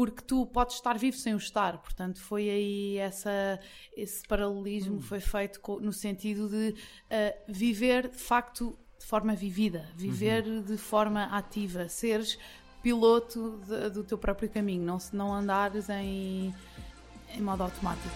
porque tu podes estar vivo sem o estar. Portanto, foi aí essa, esse paralelismo Hum. foi feito co- no sentido de uh, viver de facto de forma vivida, viver Uhum. de forma ativa, seres piloto de- do teu próprio caminho, não, não andares em, em modo automático.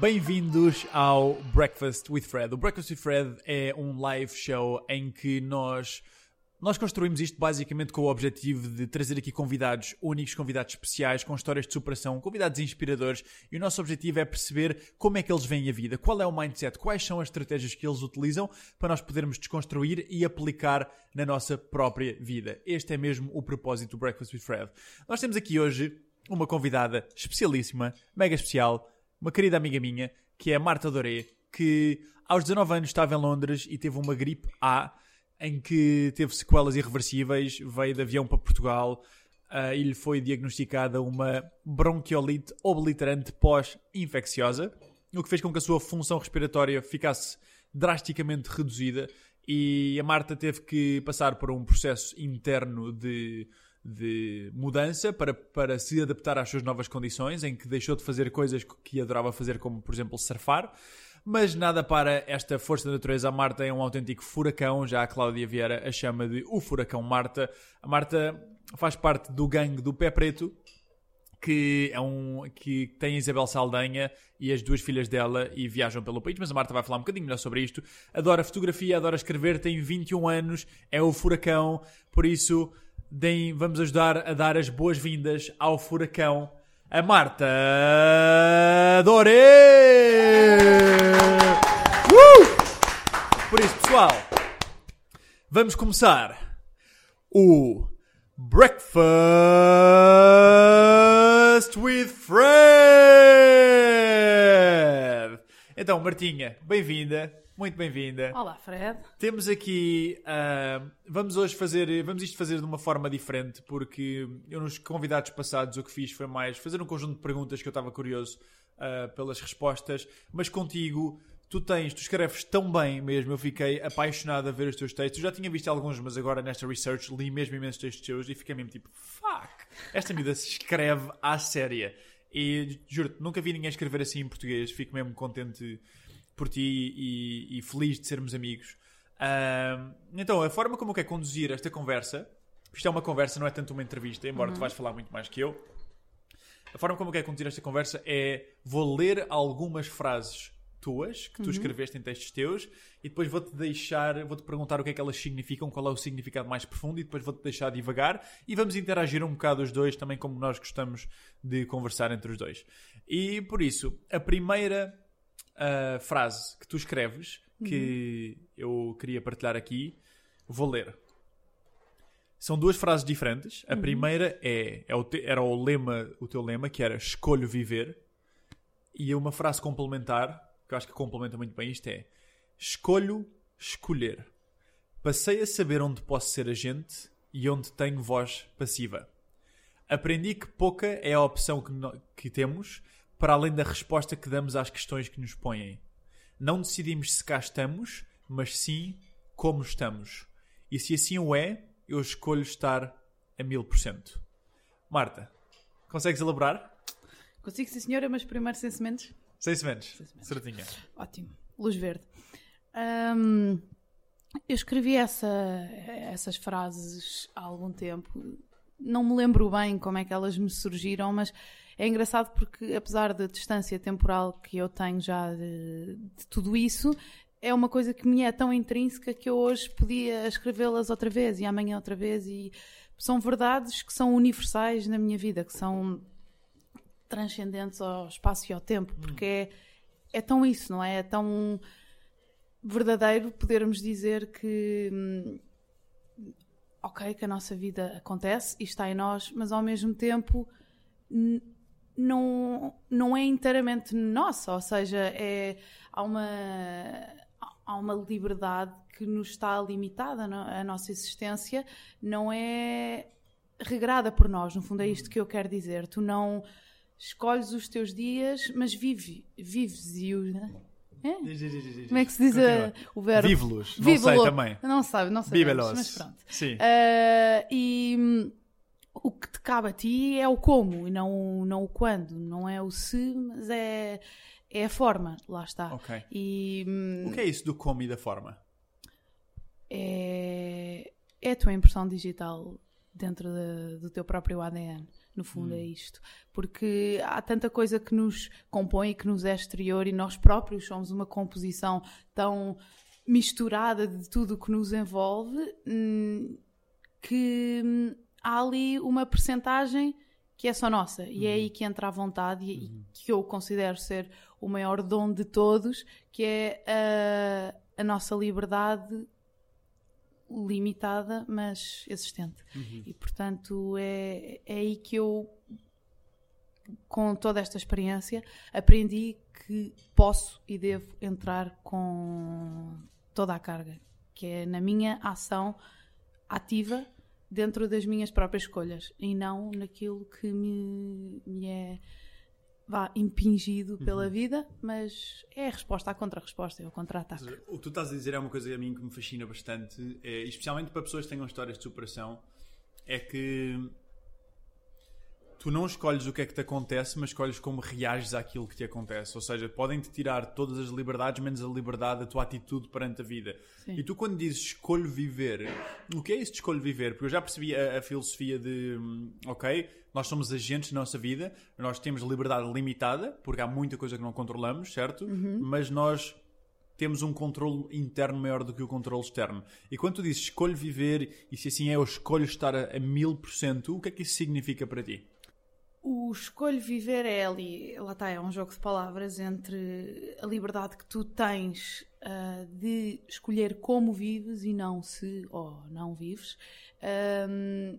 Bem-vindos ao Breakfast with Fred. O Breakfast with Fred é um live show em que nós nós construímos isto basicamente com o objetivo de trazer aqui convidados únicos, convidados especiais, com histórias de superação, convidados inspiradores, e o nosso objetivo é perceber como é que eles veem a vida, qual é o mindset, quais são as estratégias que eles utilizam para nós podermos desconstruir e aplicar na nossa própria vida. Este é mesmo o propósito do Breakfast with Fred. Nós temos aqui hoje uma convidada especialíssima, mega especial, uma querida amiga minha, que é a Marta Doré, que aos 19 anos estava em Londres e teve uma gripe A, em que teve sequelas irreversíveis, veio de avião para Portugal ah, e lhe foi diagnosticada uma bronquiolite obliterante pós-infecciosa, o que fez com que a sua função respiratória ficasse drasticamente reduzida e a Marta teve que passar por um processo interno de, de mudança para, para se adaptar às suas novas condições, em que deixou de fazer coisas que adorava fazer, como por exemplo surfar. Mas nada para esta força da natureza. A Marta é um autêntico furacão. Já a Cláudia Vieira a chama de o furacão Marta. A Marta faz parte do gangue do Pé Preto, que é um que tem a Isabel Saldanha e as duas filhas dela e viajam pelo país, mas a Marta vai falar um bocadinho melhor sobre isto. Adora fotografia, adora escrever, tem 21 anos, é o furacão, por isso deem, vamos ajudar a dar as boas-vindas ao furacão, a Marta Doré! Uh! Por isso, pessoal, vamos começar o Breakfast with Fred. Então, Martinha, bem-vinda, muito bem-vinda. Olá, Fred. Temos aqui, ah, vamos hoje fazer, vamos isto fazer de uma forma diferente, porque eu nos convidados passados o que fiz foi mais fazer um conjunto de perguntas que eu estava curioso ah, pelas respostas, mas contigo tu tens, tu escreves tão bem mesmo, eu fiquei apaixonado a ver os teus textos. Eu já tinha visto alguns, mas agora nesta research li mesmo imensos textos teus e fiquei mesmo tipo, fuck, esta miúda se escreve à séria. E juro-te, nunca vi ninguém escrever assim em português, fico mesmo contente por ti e, e feliz de sermos amigos. Ahm, então, a forma como eu quero conduzir esta conversa, isto é uma conversa, não é tanto uma entrevista, embora tu vais falar muito mais que eu. A forma como eu quero conduzir esta conversa é vou ler algumas frases tuas que tu escreveste em textos teus e depois vou-te deixar, vou-te perguntar o que é que elas significam, qual é o significado mais profundo e depois vou-te deixar divagar e vamos interagir um bocado os dois também como nós gostamos de conversar entre os dois. E por isso, a primeira a frase que tu escreves, que eu queria partilhar aqui, vou ler. São duas frases diferentes. A primeira é, é o te- era o lema, o teu lema, que era escolho viver. E uma frase complementar, que eu acho que complementa muito bem isto, é escolho escolher. Passei a saber onde posso ser agente e onde tenho voz passiva. Aprendi que pouca é a opção que, no- que temos, para além da resposta que damos às questões que nos põem. Não decidimos se cá estamos, mas sim como estamos. E se assim o é, eu escolho estar a mil por cento. Marta, consegues elaborar? Consigo, sim, senhora, mas primeiro sem sementes? Sem sementes. sementes. Certinha. Ótimo. Luz verde. Ahm, eu escrevi essa- essas frases há algum tempo. Não me lembro bem como é que elas me surgiram, mas é engraçado porque, apesar da distância temporal que eu tenho já de, de tudo isso, é uma coisa que me é tão intrínseca que eu hoje podia escrevê-las outra vez e amanhã outra vez. E são verdades que são universais na minha vida, que são transcendentes ao espaço e ao tempo, porque é, é tão isso, não é? É tão verdadeiro podermos dizer que hum, ok, que a nossa vida acontece e está em nós, mas ao mesmo tempo não, não é inteiramente nossa, ou seja, é, há, uma, há uma liberdade que nos está limitada, não- a nossa existência não é regrada por nós, no fundo é isto que eu quero dizer. Tu não escolhes os teus dias, mas vive, vives e o. né? É? Como é que se diz a- o verbo? Vive-los. Não Vive-lo. sei também. Não sabe, não. Vive-los. Mas pronto. Sim. Ah, e hum, o que te cabe a ti é o como e não, não o quando. Não é o se, mas é, é a forma. Lá está. Ok. E hum, O que é isso do como e da forma? é, é a tua impressão digital dentro da- do teu próprio ADN. No fundo, é isto. Porque há tanta coisa que nos compõe e que nos é exterior, e nós próprios somos uma composição tão misturada de tudo o que nos envolve hum, que hum, há ali uma percentagem que é só nossa. E é aí que entra a vontade, e, e que eu considero ser o maior dom de todos, que é a, a nossa liberdade limitada, mas existente. E portanto é, é aí que eu, com toda esta experiência, aprendi que posso e devo entrar com toda a carga, que é na minha ação ativa dentro das minhas próprias escolhas e não naquilo que me, me é vá, impingido pela vida, mas é a resposta à contra-resposta, é o contra-ataque. O que tu estás a dizer é uma coisa a mim que me fascina bastante, é, especialmente para pessoas que tenham histórias de superação, é que tu não escolhes o que é que te acontece, mas escolhes como reages àquilo que te acontece. Ou seja, podem-te tirar todas as liberdades, menos a liberdade da tua atitude perante a vida. Sim. E tu, quando dizes escolho viver, o que é isso de escolho viver? Porque eu já percebi a, a filosofia de, hum, ok, nós somos agentes da nossa vida, nós temos liberdade limitada, porque há muita coisa que não controlamos, certo? Mas nós temos um controle interno maior do que o controle externo. E quando tu dizes escolho viver, e se assim é, eu escolho estar a mil por cento, o que é que isso significa para ti? O escolho viver é ali, lá está, é um jogo de palavras entre a liberdade que tu tens ah, de escolher como vives e não se ou não vives. Ahm,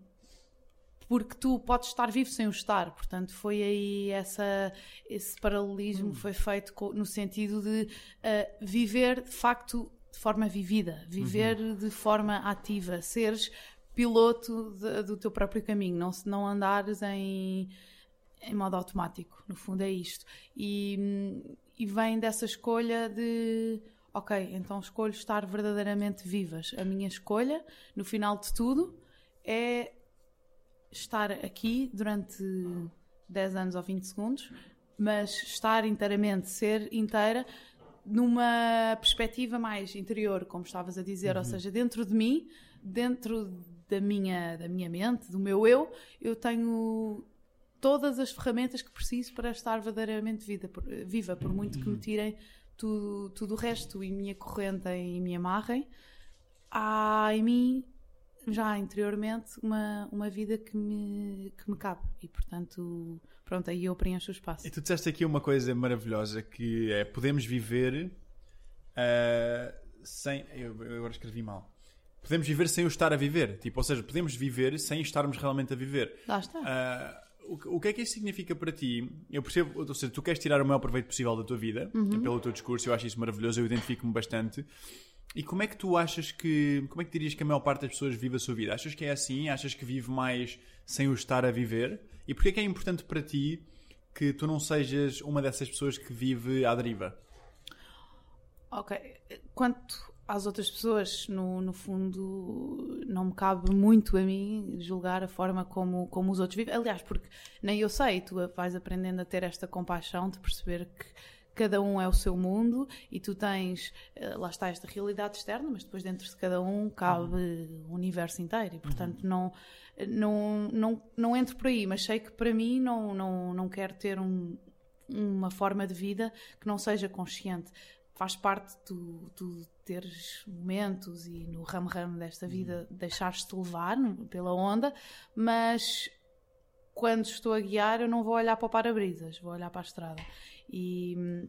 porque tu podes estar vivo sem o estar, portanto foi aí essa, esse paralelismo foi feito no sentido de ah, viver de facto de forma vivida, viver de forma ativa, seres piloto de- do teu próprio caminho, não, se- não andares em, em modo automático, no fundo é isto. E, e vem dessa escolha de, ok, então escolho estar verdadeiramente vivas. A minha escolha, no final de tudo, é estar aqui durante 10 anos ou 20 segundos, mas estar inteiramente, ser inteira, numa perspectiva mais interior, como estavas a dizer, ou seja, dentro de mim, dentro da minha, da minha mente, do meu eu, eu tenho todas as ferramentas que preciso para estar verdadeiramente vida, viva, por muito que me tirem tudo, tudo o resto e me acorrentem e me amarrem. Há em mim, já interiormente, uma, uma vida que me, que me cabe e, portanto, pronto, aí eu preencho o espaço. E tu disseste aqui uma coisa maravilhosa que é podemos viver ah, sem. Eu, eu agora escrevi mal. Podemos viver sem o estar a viver. Tipo, ou seja, podemos viver sem estarmos realmente a viver. Lá está. Ah, o, que- o que é que isso significa para ti? Eu percebo, ou seja, tu queres tirar o maior proveito possível da tua vida, pelo teu discurso, eu acho isso maravilhoso, eu identifico-me bastante. E como é que tu achas que. Como é que dirias que a maior parte das pessoas vive a sua vida? Achas que é assim? Achas que vive mais sem o estar a viver? E porquê é que é importante para ti que tu não sejas uma dessas pessoas que vive à deriva? Ok. Quanto às outras pessoas, no, no fundo, não me cabe muito a mim julgar a forma como, como os outros vivem. Aliás, porque nem eu sei, tu vais aprendendo a ter esta compaixão de perceber que cada um é o seu mundo e tu tens, eh, lá está esta realidade externa, mas depois dentro de cada um cabe o universo inteiro e, portanto, não, não, não, não entro por aí, mas sei que para mim não, não, não quero ter um, uma forma de vida que não seja consciente. Faz parte tu, tu teres momentos e no ramo-ramo desta vida deixares-te levar pela onda, mas quando estou a guiar eu não vou olhar para o para-brisas, vou olhar para a estrada. E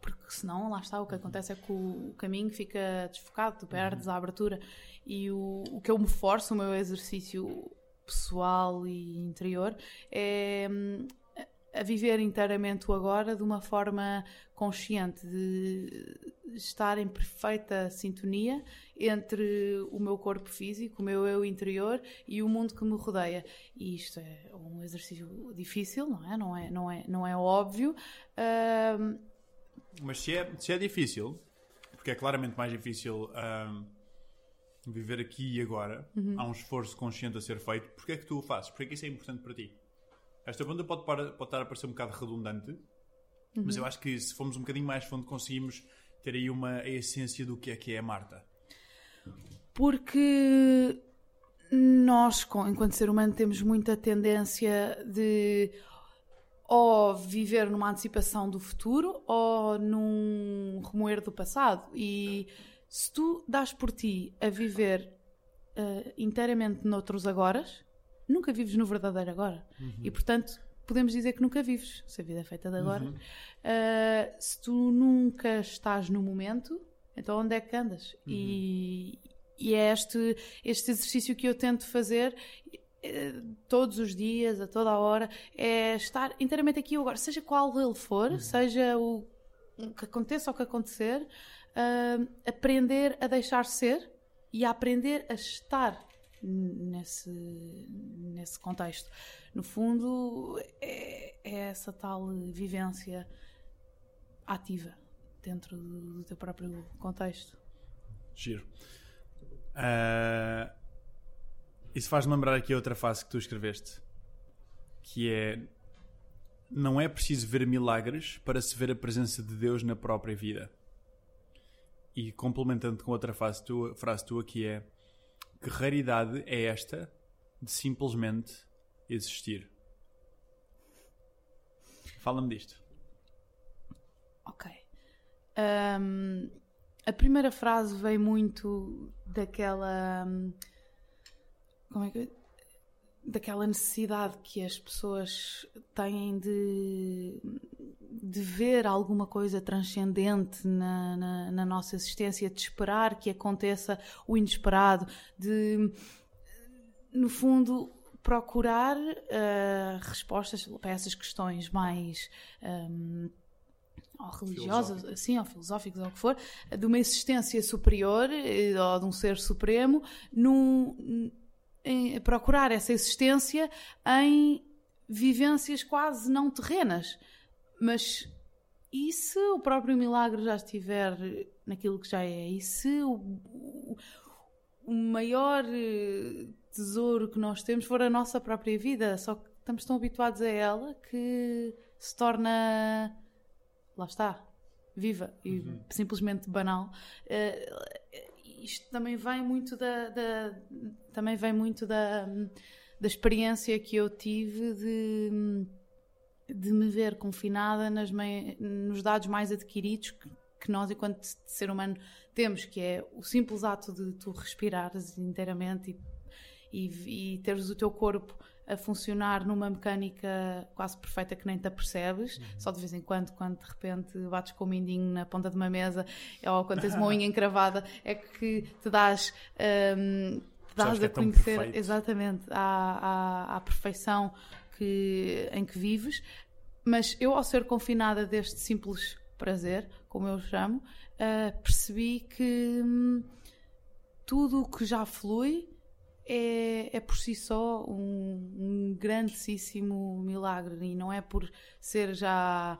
porque senão, lá está, o que acontece é que o, o caminho fica desfocado, tu perdes a abertura. E o, o que eu me forço, o meu exercício pessoal e interior, é hum, a viver inteiramente o agora de uma forma consciente, de estar em perfeita sintonia entre o meu corpo físico, o meu eu interior e o mundo que me rodeia. E isto é um exercício difícil, não é? Não é, não é, não é óbvio. Mas se é, se é difícil, porque é claramente mais difícil viver aqui e agora, uhum. há um esforço consciente a ser feito, porque é que tu o fazes? Porque é que isso é importante para ti? Esta pergunta pode, pode estar a parecer um bocado redundante, uhum. mas eu acho que se formos um bocadinho mais fundo conseguimos ter aí uma a essência do que é que é a Marta. Porque nós, enquanto ser humano, temos muita tendência de ou viver numa antecipação do futuro ou num remoer do passado. E se tu dás por ti a viver uh, inteiramente noutros agoras, nunca vives no verdadeiro agora. Uhum. E portanto, podemos dizer que nunca vives, se a vida é feita de agora. Uhum. Uh, se tu nunca estás no momento, então onde é que andas? Uhum. E, e é este, este exercício que eu tento fazer eh, todos os dias, a toda a hora, é estar inteiramente aqui agora, seja qual ele for, uhum. seja o, o, que aconteça ou que acontecer, uh, aprender a deixar ser e a aprender a estar nesse, nesse contexto. No fundo, é, é essa tal vivência ativa dentro do, teu próprio contexto. Giro. Uh, isso faz-me lembrar aqui outra frase que tu escreveste, que é não é preciso ver milagres para se ver a presença de Deus na própria vida. E complementando com outra frase tua, frase tua que é que raridade é esta de simplesmente existir? Fala-me disto. Ok. Um, a primeira frase veio muito daquela. Como é que. Daquela necessidade que as pessoas têm de, de ver alguma coisa transcendente na, na, na nossa existência, de esperar que aconteça o inesperado, de, no fundo, procurar uh, respostas para essas questões mais. Um, ou religiosas, assim, ou filosóficas, ou o que for, de uma existência superior eh, ou de um ser supremo, num, em procurar essa existência em vivências quase não terrenas. Mas e se o próprio milagre já estiver naquilo que já é? E se o, o, o maior eh, tesouro que nós temos for a nossa própria vida? Só que estamos tão habituados a ela que se torna lá está, viva e uhum. simplesmente banal. Isto também vem muito da, da, também vem muito da, da experiência que eu tive de, de me ver confinada nas mei, nos dados mais adquiridos que, que nós, enquanto ser humano, temos, que é o simples ato de tu respirares inteiramente e, e, e teres o teu corpo a funcionar numa mecânica quase perfeita que nem te apercebes, uhum. só de vez em quando, quando de repente bates com o mindinho na ponta de uma mesa ou quando tens uma unha encravada, é que te dás. Um, te dás a é conhecer exatamente a, a, a perfeição que, em que vives, mas eu, ao ser confinada deste simples prazer, como eu chamo, uh, percebi que hum, tudo o que já flui é, é por si só um, um grandíssimo milagre e não é por ser já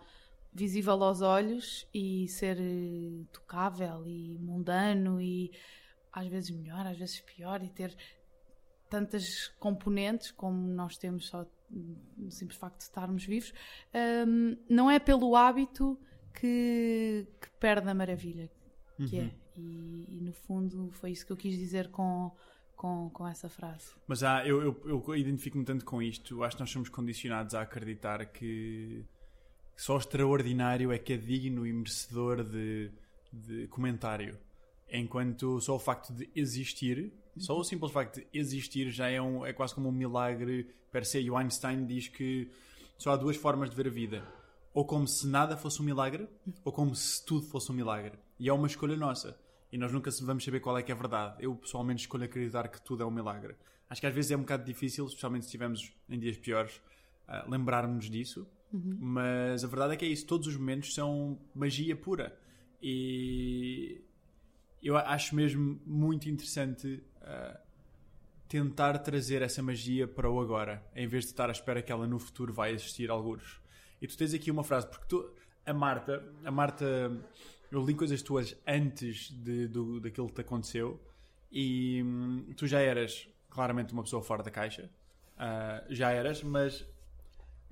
visível aos olhos e ser eh, tocável e mundano e às vezes melhor, às vezes pior e ter tantas componentes como nós temos só no simples facto de estarmos vivos, um, não é pelo hábito que, que perde a maravilha que é. uhum. é. E, e, no fundo foi isso que eu quis dizer com com, com essa frase. Mas há, eu, eu, eu identifico-me tanto com isto. Acho que nós somos condicionados a acreditar que só o extraordinário é que é digno e merecedor de, de comentário. Enquanto só o facto de existir, só o simples facto de existir já é, um, é quase como um milagre per se. E o Einstein diz que só há duas formas de ver a vida. Ou como se nada fosse um milagre, ou como se tudo fosse um milagre. E é uma escolha nossa e nós nunca vamos saber qual é que é verdade. Eu pessoalmente escolho acreditar que tudo é um milagre. Acho que às vezes é um bocado difícil, especialmente se estivermos em dias piores, uh, lembrarmos disso. Uhum. Mas a verdade é que é isso. Todos os momentos são magia pura. E eu acho mesmo muito interessante uh, tentar trazer essa magia para o agora, em vez de estar à espera que ela no futuro vai existir alguns. E tu tens aqui uma frase, porque tu, a Marta, a Marta, eu li coisas tuas antes de, do, daquilo que te aconteceu e hum, tu já eras claramente uma pessoa fora da caixa, uh, já eras, mas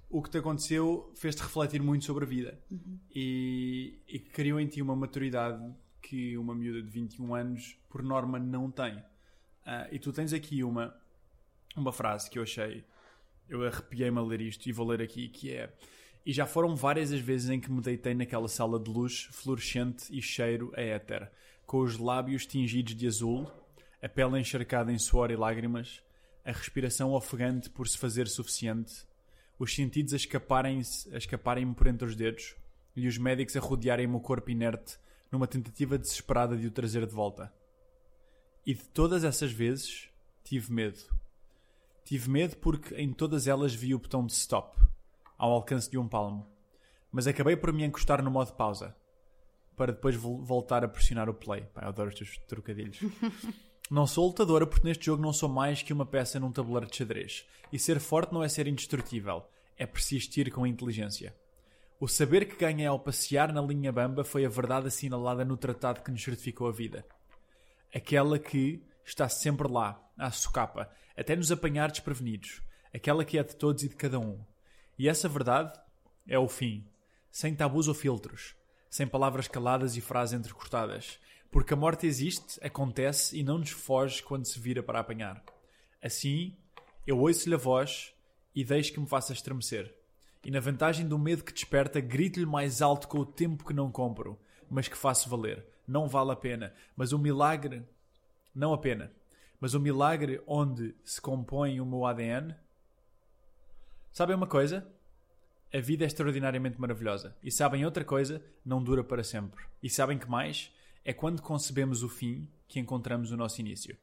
o que te aconteceu fez-te refletir muito sobre a vida uhum. e, e criou em ti uma maturidade que uma miúda de 21 anos, por norma, não tem. Uh, e tu tens aqui uma, uma frase que eu achei, eu arrepiei-me a ler isto e vou ler aqui, que é e já foram várias as vezes em que me deitei naquela sala de luz fluorescente e cheiro a éter, com os lábios tingidos de azul, a pele encharcada em suor e lágrimas, a respiração ofegante por se fazer suficiente, os sentidos a escaparem-me escaparem por entre os dedos e os médicos a rodearem-me o corpo inerte numa tentativa desesperada de o trazer de volta. E de todas essas vezes tive medo. Tive medo porque em todas elas vi o botão de stop ao alcance de um palmo. Mas acabei por me encostar no modo pausa, para depois voltar a pressionar o play. Pá, eu adoro os teus trocadilhos. não sou lutadora porque neste jogo não sou mais que uma peça num tabuleiro de xadrez. E ser forte não é ser indestrutível, é persistir com inteligência. O saber que ganhei ao passear na linha bamba foi a verdade assinalada no tratado que nos certificou a vida. Aquela que está sempre lá, à socapa, até nos apanhar desprevenidos. Aquela que é de todos e de cada um. E essa verdade é o fim, sem tabus ou filtros, sem palavras caladas e frases entrecortadas, porque a morte existe, acontece e não nos foge quando se vira para apanhar. Assim, eu ouço-lhe a voz e deixo que me faça estremecer. E na vantagem do medo que desperta, grito-lhe mais alto com o tempo que não compro, mas que faço valer. Não vale a pena, mas o milagre. Não a pena, mas o milagre onde se compõe o meu ADN Sabem uma coisa? A vida é extraordinariamente maravilhosa. E sabem outra coisa? Não dura para sempre. E sabem que mais? É quando concebemos o fim que encontramos o nosso início.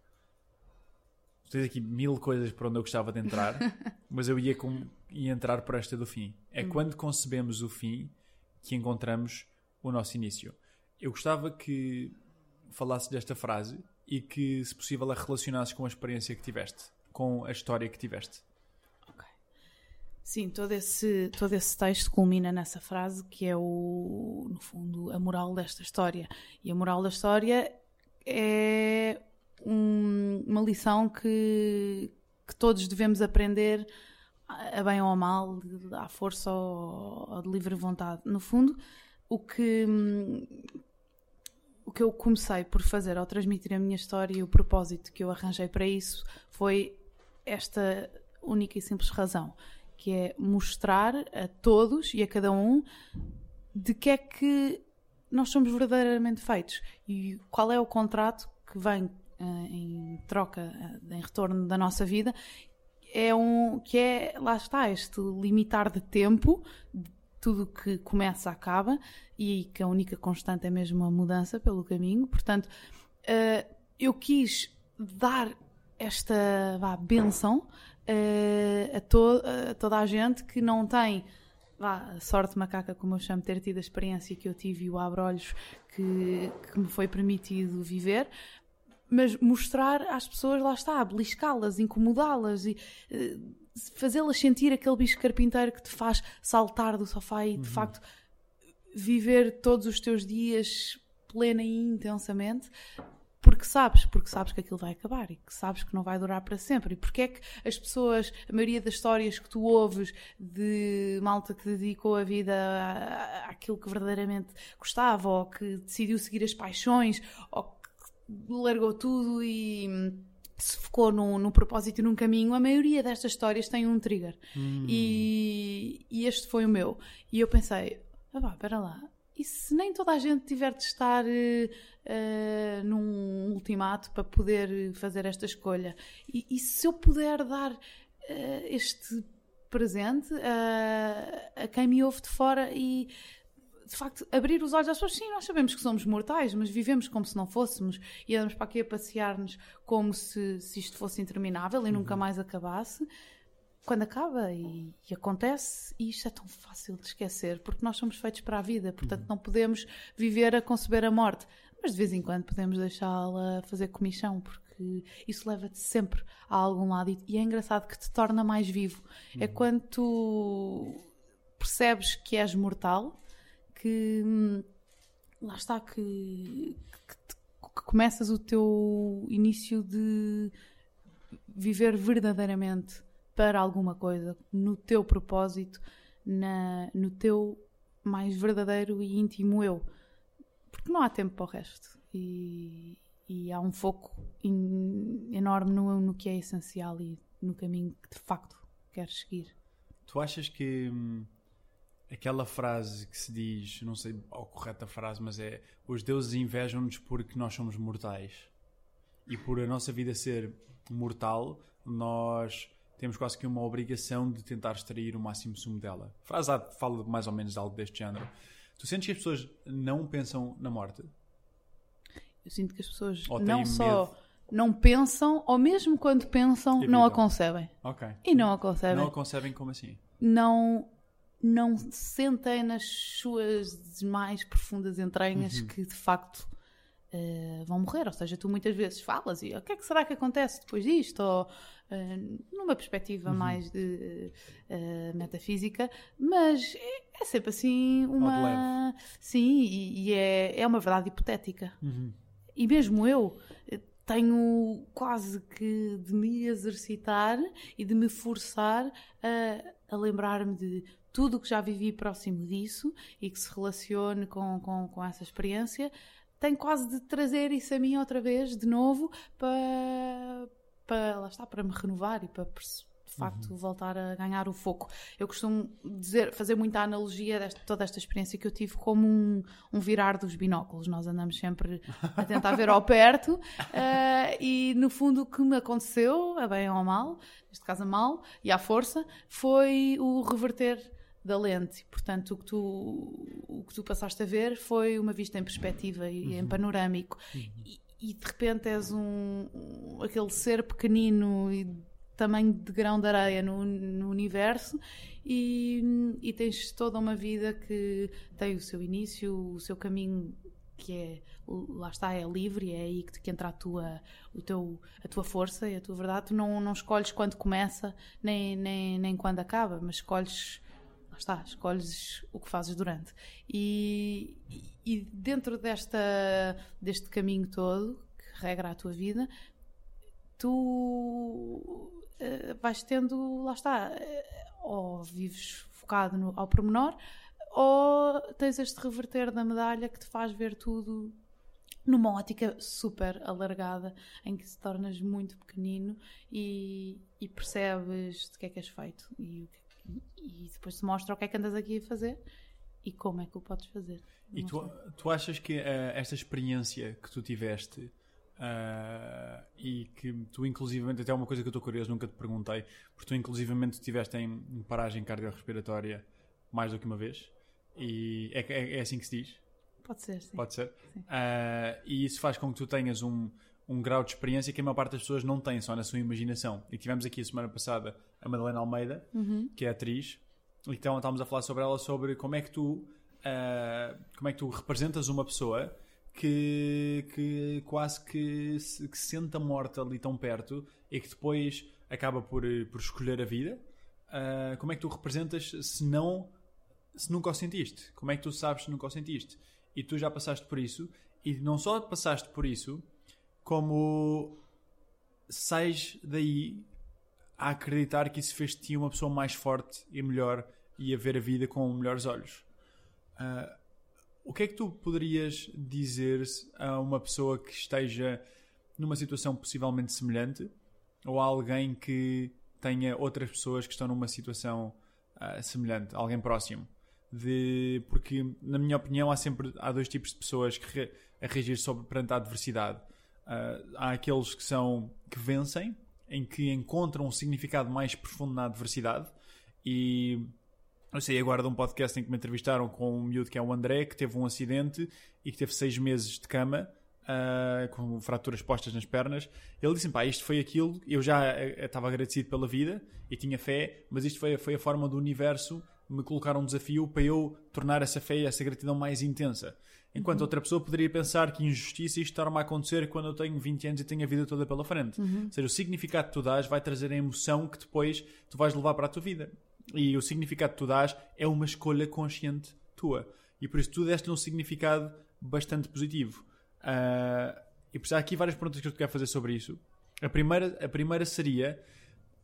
Tens aqui mil coisas para onde eu gostava de entrar, mas eu ia, com, ia entrar por esta do fim. É hum. quando concebemos o fim que encontramos o nosso início. Eu gostava que falasses desta frase e que, se possível, a relacionasses com a experiência que tiveste, com a história que tiveste. Sim, todo esse, todo esse texto culmina nessa frase que é o, no fundo, a moral desta história. E a moral da história é um, uma lição que, que todos devemos aprender a bem ou a mal, à força ou, ou de livre vontade. No fundo, o que, o que eu comecei por fazer ao transmitir a minha história e o propósito que eu arranjei para isso foi esta única e simples razão que é mostrar a todos e a cada um de que é que nós somos verdadeiramente feitos e qual é o contrato que vem uh, em troca, uh, em retorno da nossa vida, é um que é, lá está, este limitar de tempo, de tudo que começa acaba e que a única constante é mesmo a mudança pelo caminho. Portanto, uh, eu quis dar esta vá, benção uh, a, to a, toda a gente que não tem vá, sorte macaca, como eu chamo, ter tido a experiência que eu tive e o abre-olhos que, que me foi permitido viver, mas mostrar às pessoas, lá está, beliscá-las, incomodá-las e uh, fazê-las sentir aquele bicho carpinteiro que te faz saltar do sofá e de uhum. facto viver todos os teus dias plena e intensamente porque sabes, porque sabes que aquilo vai acabar e que sabes que não vai durar para sempre. E porque é que as pessoas, a maioria das histórias que tu ouves de malta que dedicou a vida àquilo que verdadeiramente gostava, ou que decidiu seguir as paixões, ou que largou tudo e se focou num, num propósito e num caminho, a maioria destas histórias tem um trigger. Hum. E, e, este foi o meu. E eu pensei, ah pá, espera lá, e se nem toda a gente tiver de estar uh, num ultimato para poder fazer esta escolha? E, e se eu puder dar uh, este presente a quem me ouve de fora e de facto, abrir os olhos às pessoas, sim, nós sabemos que somos mortais, mas vivemos como se não fôssemos e andamos para aqui a passear-nos como se, se isto fosse interminável e uhum. nunca mais acabasse. Quando acaba e, e, acontece, e isto é tão fácil de esquecer, porque nós somos feitos para a vida, portanto uhum. não podemos viver a conceber a morte, mas de vez em quando podemos deixá-la fazer comichão, porque isso leva-te sempre a algum lado e, e, é engraçado que te torna mais vivo. É uhum. É quando tu percebes que és mortal, que hum, lá está, que, que, que começas o teu início de viver verdadeiramente para alguma coisa, no teu propósito, na, no teu mais verdadeiro e íntimo eu. Porque não há tempo para o resto. E, e há um foco in, enorme no, no que é essencial e no caminho que de facto queres seguir. Tu achas que hum, aquela frase que se diz, não sei a correta frase, mas é os deuses invejam-nos porque nós somos mortais e por a nossa vida ser mortal, nós temos quase que uma obrigação de tentar extrair o máximo sumo dela. A frase fala mais ou menos de algo deste género. Tu sentes que as pessoas não pensam na morte? Eu sinto que as pessoas não só medo. não pensam, ou mesmo quando pensam, não a concebem. Ok. E não a concebem. Não a concebem como assim? Não, não sentem nas suas mais profundas entranhas uhum. que de facto uh, vão morrer. Ou seja, tu muitas vezes falas e o que é que será que acontece depois disto? Ou uh, numa perspectiva uhum. mais de uh, metafísica, mas é, é, sempre assim uma. Sim, e, e, é, é uma verdade hipotética. Uhum. E mesmo eu tenho quase que de me exercitar e de me forçar a, a lembrar-me de tudo o que já vivi próximo disso e que se relacione com, com, com essa experiência, tenho quase de trazer isso a mim outra vez, de novo, para, para lá está, para me renovar e para de facto uhum. voltar a ganhar o foco. Eu costumo dizer, fazer muita analogia de toda esta experiência que eu tive como um, um, virar dos binóculos. Nós andamos sempre a tentar ver ao perto uh, e no fundo o que me aconteceu, a bem ou a mal, neste caso a mal e à força, foi o reverter da lente. Portanto, o que, tu, o que tu passaste a ver foi uma vista em perspectiva e uhum. em panorâmico. Uhum. E, e, de repente és um, um, aquele ser pequenino e tamanho de grão de areia no, no universo e, e, tens toda uma vida que tem o seu início, o seu caminho que é lá está, é livre, é aí que, que entra a tua, o teu, a tua força e a tua verdade. Tu não, não escolhes quando começa nem, nem, nem quando acaba, mas escolhes lá está, escolhes o que fazes durante. E, e dentro desta, deste caminho todo, que regra a tua vida, tu uh, vais tendo, lá está, uh, ou vives focado no, ao pormenor, ou tens este reverter da medalha que te faz ver tudo numa ótica super alargada, em que te tornas muito pequenino e, e percebes de que é que és feito e o que e depois te mostra o que é que andas aqui a fazer e como é que o podes fazer. E tu, tu achas que uh, esta experiência que tu tiveste uh, e que tu inclusivamente, até uma coisa que eu estou curioso, nunca te perguntei, porque tu inclusivamente estiveste em, em paragem cardiorrespiratória mais do que uma vez e é, é, é assim que se diz? Pode ser, sim. Pode ser. Uh, e isso faz com que tu tenhas um, um grau de experiência que a maior parte das pessoas não tem, só na sua imaginação. E tivemos aqui a semana passada a Madalena Almeida, uhum. que é atriz, então estávamos a falar sobre ela, sobre como é que tu, uh, como é que tu representas uma pessoa que, que quase que se, que sente a morte ali tão perto e que depois acaba por, por escolher a vida. Uh, como é que tu representas se não se nunca o sentiste? Como é que tu sabes se nunca o sentiste? E tu já passaste por isso, e não só passaste por isso, como sais daí a acreditar que isso fez de ti uma pessoa mais forte e melhor e a ver a vida com melhores olhos. Uh, o que é que tu poderias dizer a uma pessoa que esteja numa situação possivelmente semelhante ou a alguém que tenha outras pessoas que estão numa situação uh, semelhante, alguém próximo? De, porque, na minha opinião, há sempre há dois tipos de pessoas que re, a reagir sobre, perante a adversidade. Uh, há aqueles que são que vencem, em que encontram um significado mais profundo na adversidade. E eu sei agora de um podcast em que me entrevistaram com um miúdo que é o André, que teve um acidente e que teve seis meses de cama uh, com fraturas postas nas pernas. Ele disse: pá, isto foi aquilo. Eu já estava agradecido pela vida e tinha fé, mas isto foi, foi a forma do universo me colocar um desafio para eu tornar essa fé e essa gratidão mais intensa. Enquanto uhum. outra pessoa poderia pensar que injustiça isto está-me a acontecer quando eu tenho 20 anos e tenho a vida toda pela frente. Uhum. Ou seja, o significado que tu dás vai trazer a emoção que depois tu vais levar para a tua vida. E o significado que tu dás é uma escolha consciente tua. E por isso tu deste um significado bastante positivo. Uh, e por isso há aqui várias perguntas que eu te quero fazer sobre isso. A primeira, a primeira seria: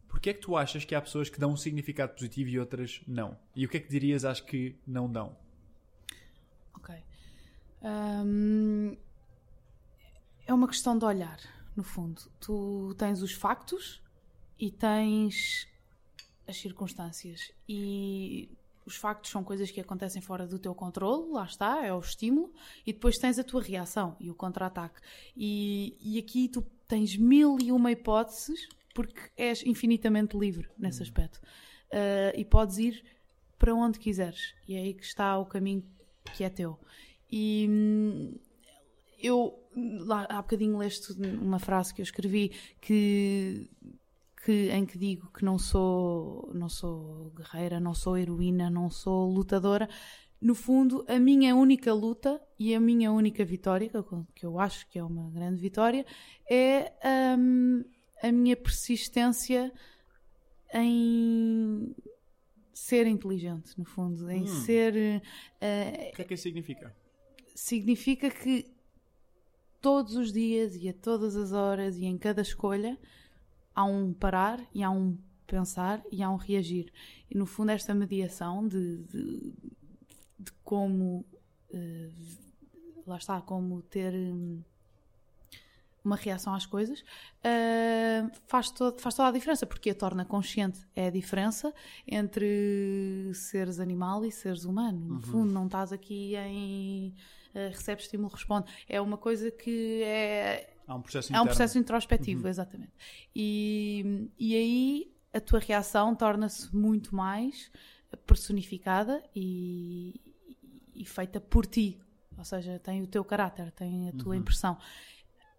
porquê é que tu achas que há pessoas que dão um significado positivo e outras não? E o que é que dirias às que não dão? Ok. Um, é uma questão de olhar, no fundo. Tu tens os factos e tens as circunstâncias. E os factos são coisas que acontecem fora do teu controle, lá está, é o estímulo, e depois tens a tua reação e o contra-ataque. E, e aqui tu tens mil e uma hipóteses, porque és infinitamente livre nesse hum. aspecto. Uh, e podes ir para onde quiseres. E é aí que está o caminho que é teu. E hum, eu, lá, há bocadinho leste uma frase que eu escrevi que que, em que digo que não sou, não sou guerreira, não sou heroína, não sou lutadora. No fundo, a minha única luta e a minha única vitória, que eu acho que é uma grande vitória, é um, a minha persistência em ser inteligente, no fundo, em hum. ser. Uh, o que é que isso significa? Significa que todos os dias e a todas as horas e em cada escolha há um parar e há um pensar e há um reagir. E no fundo, esta mediação de, de, de como. Uh, lá está, como ter. Um, uma reação às coisas, uh, faz, todo, faz toda a diferença, porque a torna consciente. É a diferença entre seres animal e seres humano. No uhum. fundo, não estás aqui em uh, recebe estímulo, responde. É uma coisa que é Há um processo. É um processo introspectivo, uhum. exatamente. E, e aí a tua reação torna-se muito mais personificada e, e, feita por ti. Ou seja, tem o teu caráter, tem a tua uhum. impressão.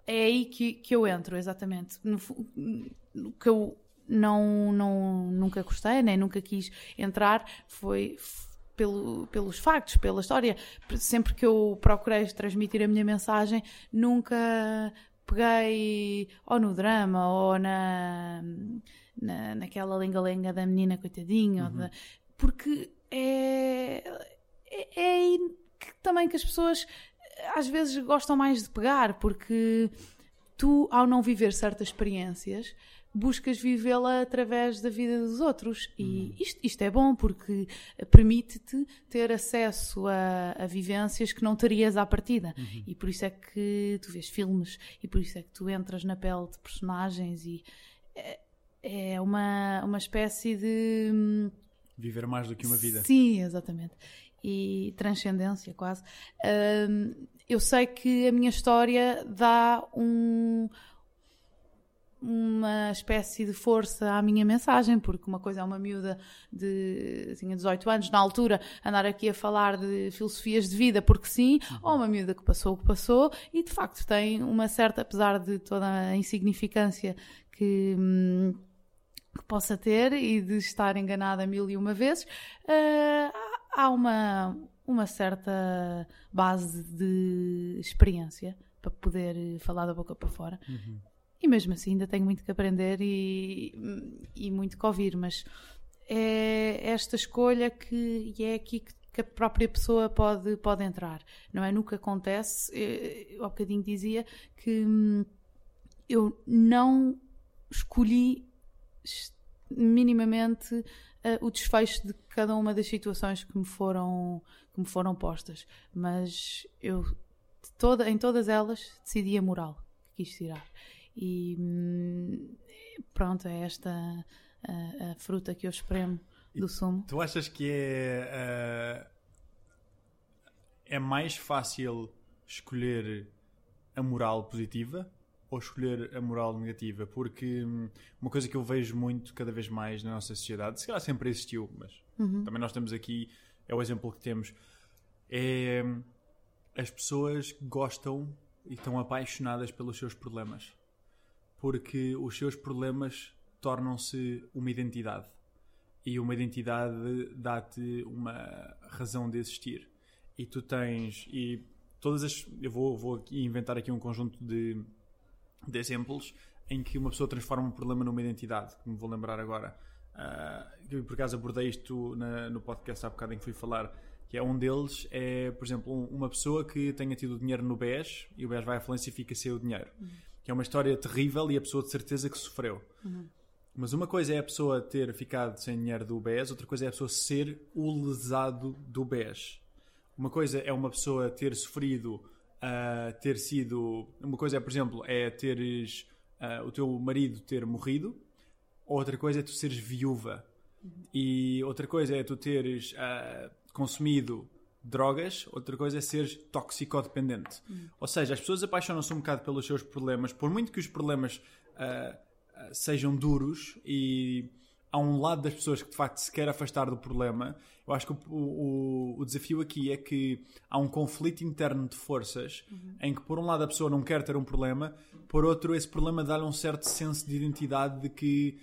É aí que, que eu entro, exatamente. No, no que eu não, não, nunca gostei, nem nunca quis entrar, foi pelo, pelos factos, pela história. Sempre que eu procurei transmitir a minha mensagem, nunca peguei ou no drama ou na, na naquela lenga-lenga da menina coitadinha, uhum. de, porque é, é, é aí que, também que as pessoas às vezes gostam mais de pegar, porque tu, ao não viver certas experiências, buscas vivê-la através da vida dos outros. E uhum. isto, isto é bom porque permite-te ter acesso a, a, vivências que não terias à partida. Uhum. E por isso é que tu vês filmes e por isso é que tu entras na pele de personagens e é, é uma, uma espécie de. Hum, Viver mais do que uma vida. Sim, exatamente. E transcendência, quase. Um, eu sei que a minha história dá um uma espécie de força à minha mensagem, porque uma coisa é uma miúda de tinha 18 anos na altura andar aqui a falar de filosofias de vida porque sim, uhum. ou uma miúda que passou o que passou e de facto tem uma certa, apesar de toda a insignificância que, hum, que possa ter e de estar enganada mil e uma vezes, uh, há uma, uma certa base de experiência para poder falar da boca para fora. Uhum. E mesmo assim ainda tenho muito que aprender e, e muito que ouvir, mas é esta escolha que e é aqui que, que, a própria pessoa pode, pode entrar. Não é? Nunca acontece. Eu, há bocadinho dizia que hum, eu não escolhi minimamente uh, o desfecho de cada uma das situações que me foram, que me foram postas, mas eu toda, em todas elas decidi a moral que quis tirar. E hum, pronto, é esta a, a, fruta que eu espremo do sumo. Tu achas que é, uh, é mais fácil escolher a moral positiva ou escolher a moral negativa? Porque hum, uma coisa que eu vejo muito cada vez mais na nossa sociedade, se calhar sempre existiu, mas uhum. também nós temos aqui, é o exemplo que temos, é hum, as pessoas gostam e estão apaixonadas pelos seus problemas. Porque os seus problemas tornam-se uma identidade. E uma identidade dá-te uma razão de existir. E tu tens. E todas as. Eu vou, vou inventar aqui um conjunto de, de exemplos em que uma pessoa transforma um problema numa identidade, que me vou lembrar agora. Uh, eu por acaso abordei isto na, no podcast há bocado em que fui falar que é um deles é, por exemplo, uma pessoa que tenha tido dinheiro no BES e o BES vai à falência e fica sem o dinheiro. Uhum. É uma história terrível e a pessoa de certeza que sofreu. Uhum. Mas uma coisa é a pessoa ter ficado sem dinheiro do BES, outra coisa é a pessoa ser o lesado do BES. Uma coisa é uma pessoa ter sofrido, uh, ter sido. Uma coisa é, por exemplo, é teres uh, o teu marido ter morrido, outra coisa é tu seres viúva. Uhum. E outra coisa é tu teres. Uh, consumido drogas, outra coisa é ser toxicodependente. Ou seja, as pessoas apaixonam-se um bocado pelos seus problemas, por muito que os problemas uh, sejam duros e há um lado das pessoas que de facto se quer afastar do problema. Eu acho que o, o, o desafio aqui é que há um conflito interno de forças uhum. em que, por um lado, a pessoa não quer ter um problema, por outro, esse problema dá-lhe um certo senso de identidade de que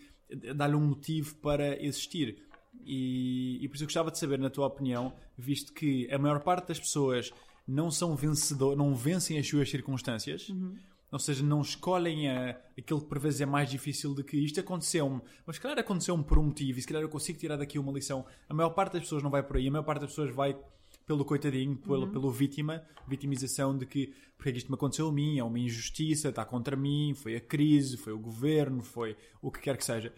dá-lhe um motivo para existir. E, e por isso eu gostava de saber, na tua opinião, visto que a maior parte das pessoas não são vencedor, não vencem as suas circunstâncias, uhum. ou seja, não escolhem a, aquilo que por vezes é mais difícil de que isto aconteceu-me, mas se calhar aconteceu-me por um motivo e se calhar eu consigo tirar daqui uma lição. A maior parte das pessoas não vai por aí, a maior parte das pessoas vai pelo coitadinho, pelo, uhum. pelo vítima, vitimização de que porque que isto me aconteceu a mim, é uma injustiça, está contra mim, foi a crise, foi o governo, foi o que quer que seja.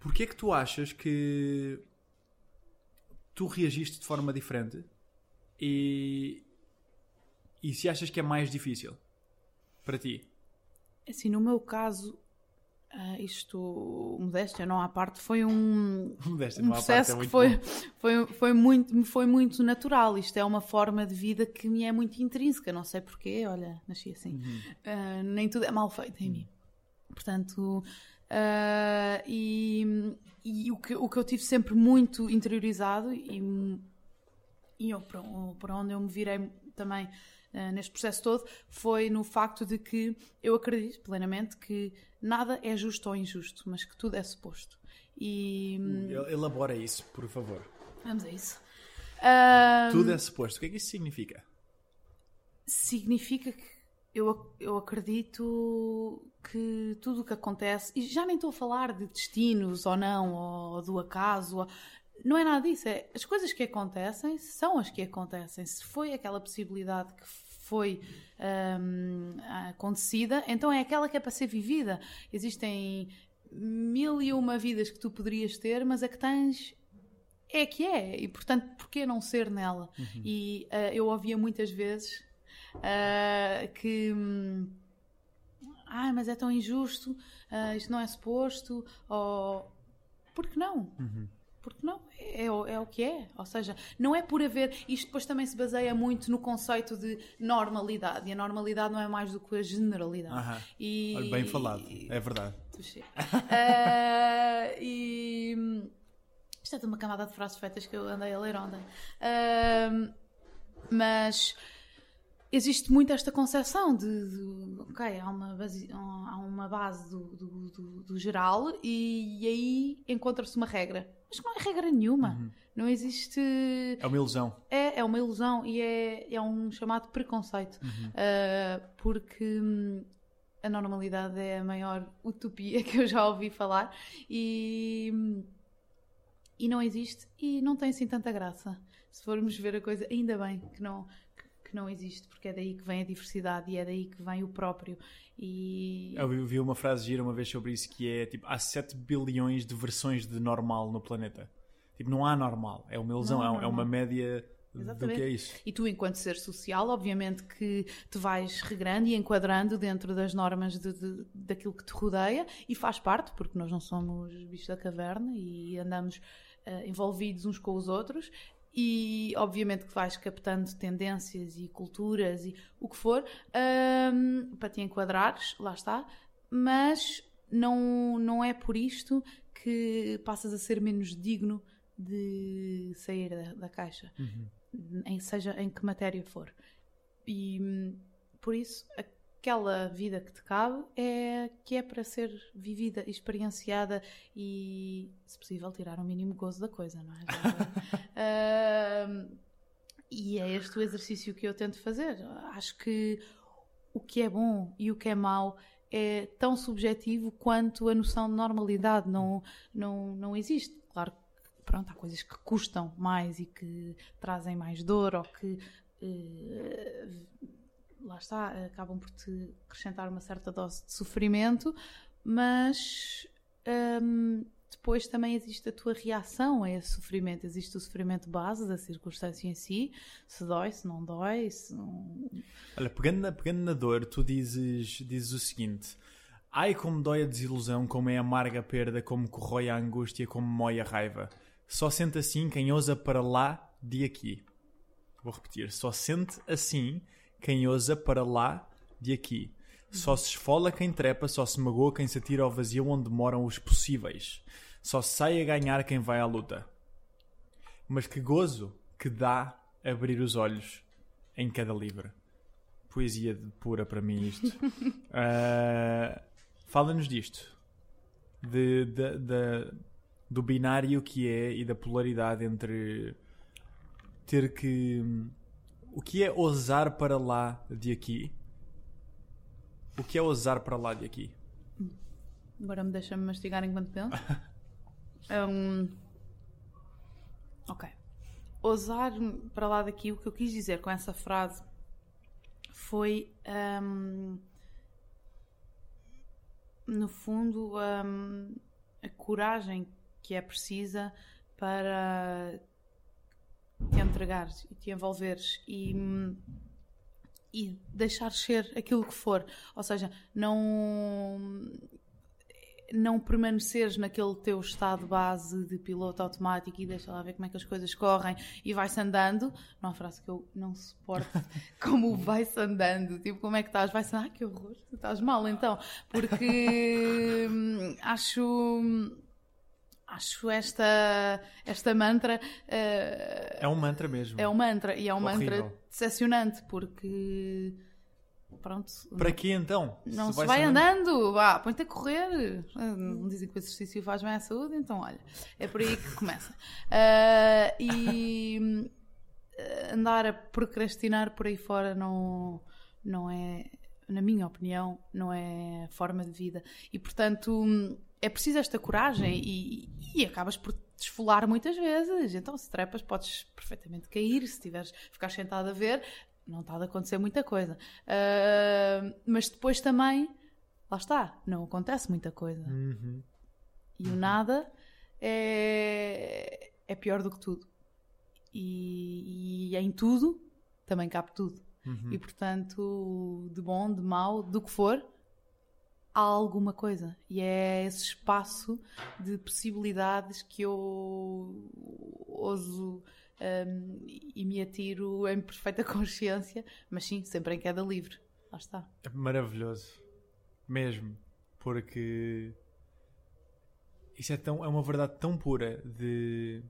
Porquê é que tu achas que tu reagiste de forma diferente e, e se achas que é mais difícil para ti? Assim, no meu caso, uh, isto, modéstia não à parte, foi um, modéstia, um processo é que foi, foi, foi, muito, foi muito natural. Isto é uma forma de vida que me é muito intrínseca, não sei porquê, olha, nasci assim. Uhum. Uh, nem tudo é mal feito em uhum. mim. Portanto, Uh, e, e o, que, o que eu tive sempre muito interiorizado e, e eu, para, onde eu me virei também uh, neste processo todo foi no facto de que eu acredito plenamente que nada é justo ou injusto, mas que tudo é suposto. E, Elabora isso, por favor. Vamos a isso. Tudo é suposto. O que é que isso significa? Significa que eu, eu acredito que tudo o que acontece, e já nem estou a falar de destinos ou não, ou do acaso, ou, não é nada disso. É, as coisas que acontecem são as que acontecem. Se foi aquela possibilidade que foi hum, acontecida, então é aquela que é para ser vivida. Existem mil e uma vidas que tu poderias ter, mas a que tens é que é. E portanto, porquê não ser nela? Uhum. E uh, eu ouvia muitas vezes uh, que. Hum, ah, mas é tão injusto, uh, isto não é suposto, ou. Por que não? Uhum. Porque não, é, é, o que é. Ou seja, não é por haver. Isto depois também se baseia muito no conceito de normalidade. E a normalidade não é mais do que a generalidade. Uhum. E, Olha, bem falado, é verdade. uh, e. Isto é de uma camada de frases feitas que eu andei a ler ontem. Uh, mas existe muito esta concepção de, de, ok, há uma base, há uma base do, do, do, do geral e, e aí encontra-se uma regra. Mas não é regra nenhuma. Uhum. Não existe. É uma ilusão. É, é uma ilusão e é, é um chamado preconceito. Uhum. Uh, porque hum, a normalidade é a maior utopia que eu já ouvi falar e, hum, e não existe e não tem assim tanta graça. Se formos ver a coisa, ainda bem que não, que não existe, porque é daí que vem a diversidade e é daí que vem o próprio. E... Eu vi uma frase gira uma vez sobre isso que é tipo: há 7 bilhões de versões de normal no planeta. Tipo, não há normal, é uma ilusão, não, não, é uma média Exatamente. do que é isso. E tu, enquanto ser social, obviamente que te vais regrando e enquadrando dentro das normas de, de, daquilo que te rodeia e faz parte, porque nós não somos bichos da caverna e andamos uh, envolvidos uns com os outros e obviamente que vais captando tendências e culturas e o que for um, para te enquadrares, lá está, mas não, não é por isto que passas a ser menos digno de sair da, da caixa, uhum. em, seja em que matéria for. e hum, por isso aquela vida que te cabe é que é para ser vivida, experienciada e, se possível, tirar o mínimo gozo da coisa, não é? uh, e é este o exercício que eu tento fazer. Acho que o que é bom e o que é mau é tão subjetivo quanto a noção de normalidade. Não, não, não existe. Claro que pronto, há coisas que custam mais e que trazem mais dor ou que. Uh, lá está, acabam por te acrescentar uma certa dose de sofrimento, mas um, depois também existe a tua reação a esse sofrimento. Existe o sofrimento base da circunstância em si, se dói, se não dói. Se não... Olha, pegando na, pegando na dor, tu dizes, dizes o seguinte: Ai, como dói a desilusão, como é amarga a perda, como corrói a angústia, como mói a raiva. Só sente assim quem ousa para lá de aqui. Vou repetir: só sente assim quem ousa para lá de aqui. Só se esfola quem trepa, só se magoa quem se atira ao vazio onde moram os possíveis. Só sai a ganhar quem vai à luta. Mas que gozo que dá abrir os olhos em cada livro. Poesia pura para mim isto. uh, Fala-nos disto. De, de, de, do binário que é e da polaridade entre ter que... O que é ousar para lá de aqui? O que é ousar para lá de aqui? Agora me deixa-me mastigar enquanto penso. Um, ok. Ousar para lá daqui, o que eu quis dizer com essa frase foi, um, no fundo, um, a coragem que é precisa para te entregares e te envolveres e, e deixar ser aquilo que for. Ou seja, não não permaneceres naquele teu estado base de piloto automático e deixa lá ver como é que as coisas correm e vai-se andando. Não uma frase que eu não suporto como vai-se andando. Tipo, como é que estás? Vai-se andando. Ai, que horror. Tu estás mal então. Porque hum, acho. Acho esta, esta mantra. Uh, é um mantra mesmo. É um mantra. E é um Horrível. mantra decepcionante porque pronto. Para quê então? Não se, se vai, andando, vá, põe-te a correr. Não dizem que o exercício faz bem à saúde, então olha, é por aí que começa. Uh, e ah, andar a procrastinar por aí fora não, não é, na minha opinião, não é forma de vida. E portanto é preciso esta coragem e, e acabas por te esfolar muitas vezes. Então, se trepas, podes perfeitamente cair. Se tiveres, ficar sentado a ver, não está a acontecer muita coisa. Uh, mas depois também, lá está, não acontece muita coisa. Uhum. E o nada é, é pior do que tudo. E, e em tudo também cabe tudo. Uhum. E portanto, de bom, de mau, do que for, há alguma coisa. E é esse espaço de possibilidades que eu ouso um, e me atiro em perfeita consciência, mas sim, sempre em queda livre. Lá está. É maravilhoso. Mesmo. Porque isso é, tão, é uma verdade tão pura de.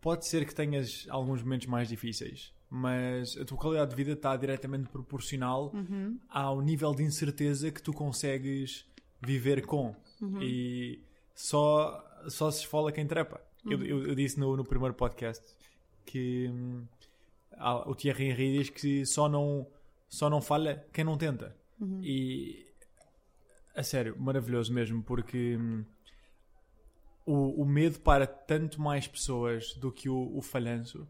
Pode ser que tenhas alguns momentos mais difíceis, mas a tua qualidade de vida está diretamente proporcional uhum. ao nível de incerteza que tu consegues viver com. Uhum. E só, só se esfola quem trepa. Eu, eu, eu, disse no, no primeiro podcast que hum, o Thierry Henry diz que só não, só não falha quem não tenta. Uhum. E a sério, maravilhoso mesmo, porque hum, o, o medo para tanto mais pessoas do que o, o falhanço.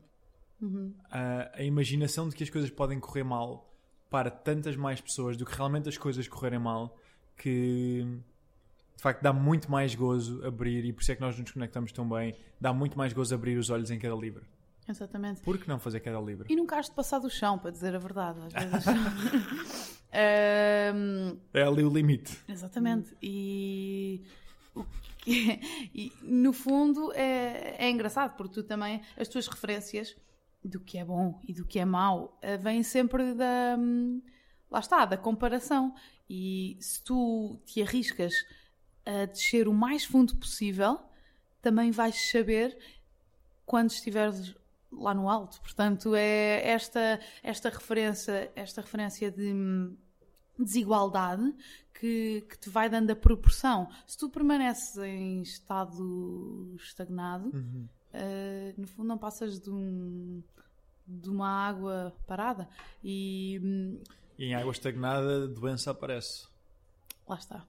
Uhum. A, a imaginação de que as coisas podem correr mal para tantas mais pessoas do que realmente as coisas correrem mal que de facto dá muito mais gozo abrir, e por isso é que nós nos conectamos tão bem, dá muito mais gozo abrir os olhos em cada livro. Exatamente. Por que não fazer cada livro? E nunca has de passar do chão, para dizer a verdade. Às vezes. um... É ali o limite. Exatamente. E, é, e no fundo é, é engraçado, porque tu também, as tuas referências do que é bom e do que é mau, eh, vêm sempre da. Hum, lá está, da comparação. E se tu te arriscas a descer o mais fundo possível, também vais saber quando estiveres lá no alto. Portanto, é esta, esta referência, esta referência de hum, desigualdade que, que te vai dando a proporção. Se tu permaneces em estado estagnado, Uhum. Uh, no fundo não passas de, um, de uma água parada e hum, E em água estagnada, a doença aparece. lá está.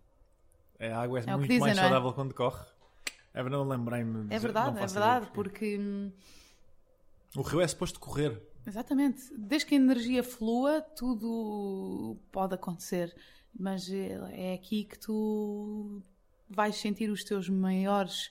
A água é, É muito dizem, mais é? saudável quando corre. É verdade, lembrei-me. É verdade, é verdade, porquê. porque hum, O rio é suposto correr. Exatamente. Desde que a energia flua, tudo pode acontecer. Mas é é aqui que tu vais sentir os teus maiores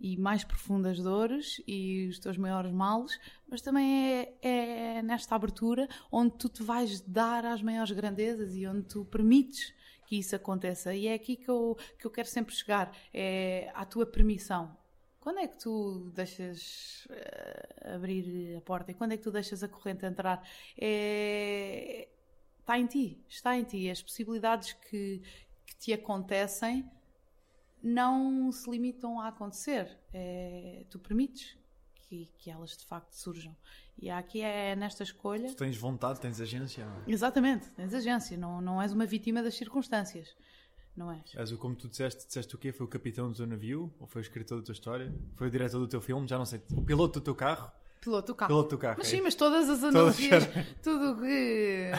e mais profundas dores e os teus maiores males, mas também é, é nesta abertura onde tu te vais dar às maiores grandezas e onde tu permites que isso aconteça. E é aqui que eu, que eu quero sempre chegar, é à tua permissão. Quando é que tu deixas eh, abrir a porta e quando é que tu deixas a corrente entrar? É... Está em ti, está em ti. As possibilidades que, que te acontecem não se limitam a acontecer. É... Tu permites que, que elas de facto surjam. E aqui é nesta escolha. Tu tens vontade, tens agência. é? Exatamente, tens agência, não, não és uma vítima das circunstâncias. Não és. És o como tu disseste, disseste o quê? Foi o capitão do teu navio? Ou foi o escritor da tua história? Foi o diretor do teu filme? Já não sei. O piloto do teu carro? Piloto do carro. Piloto do carro. Mas é sim, mas todas as analogias, tudo o que,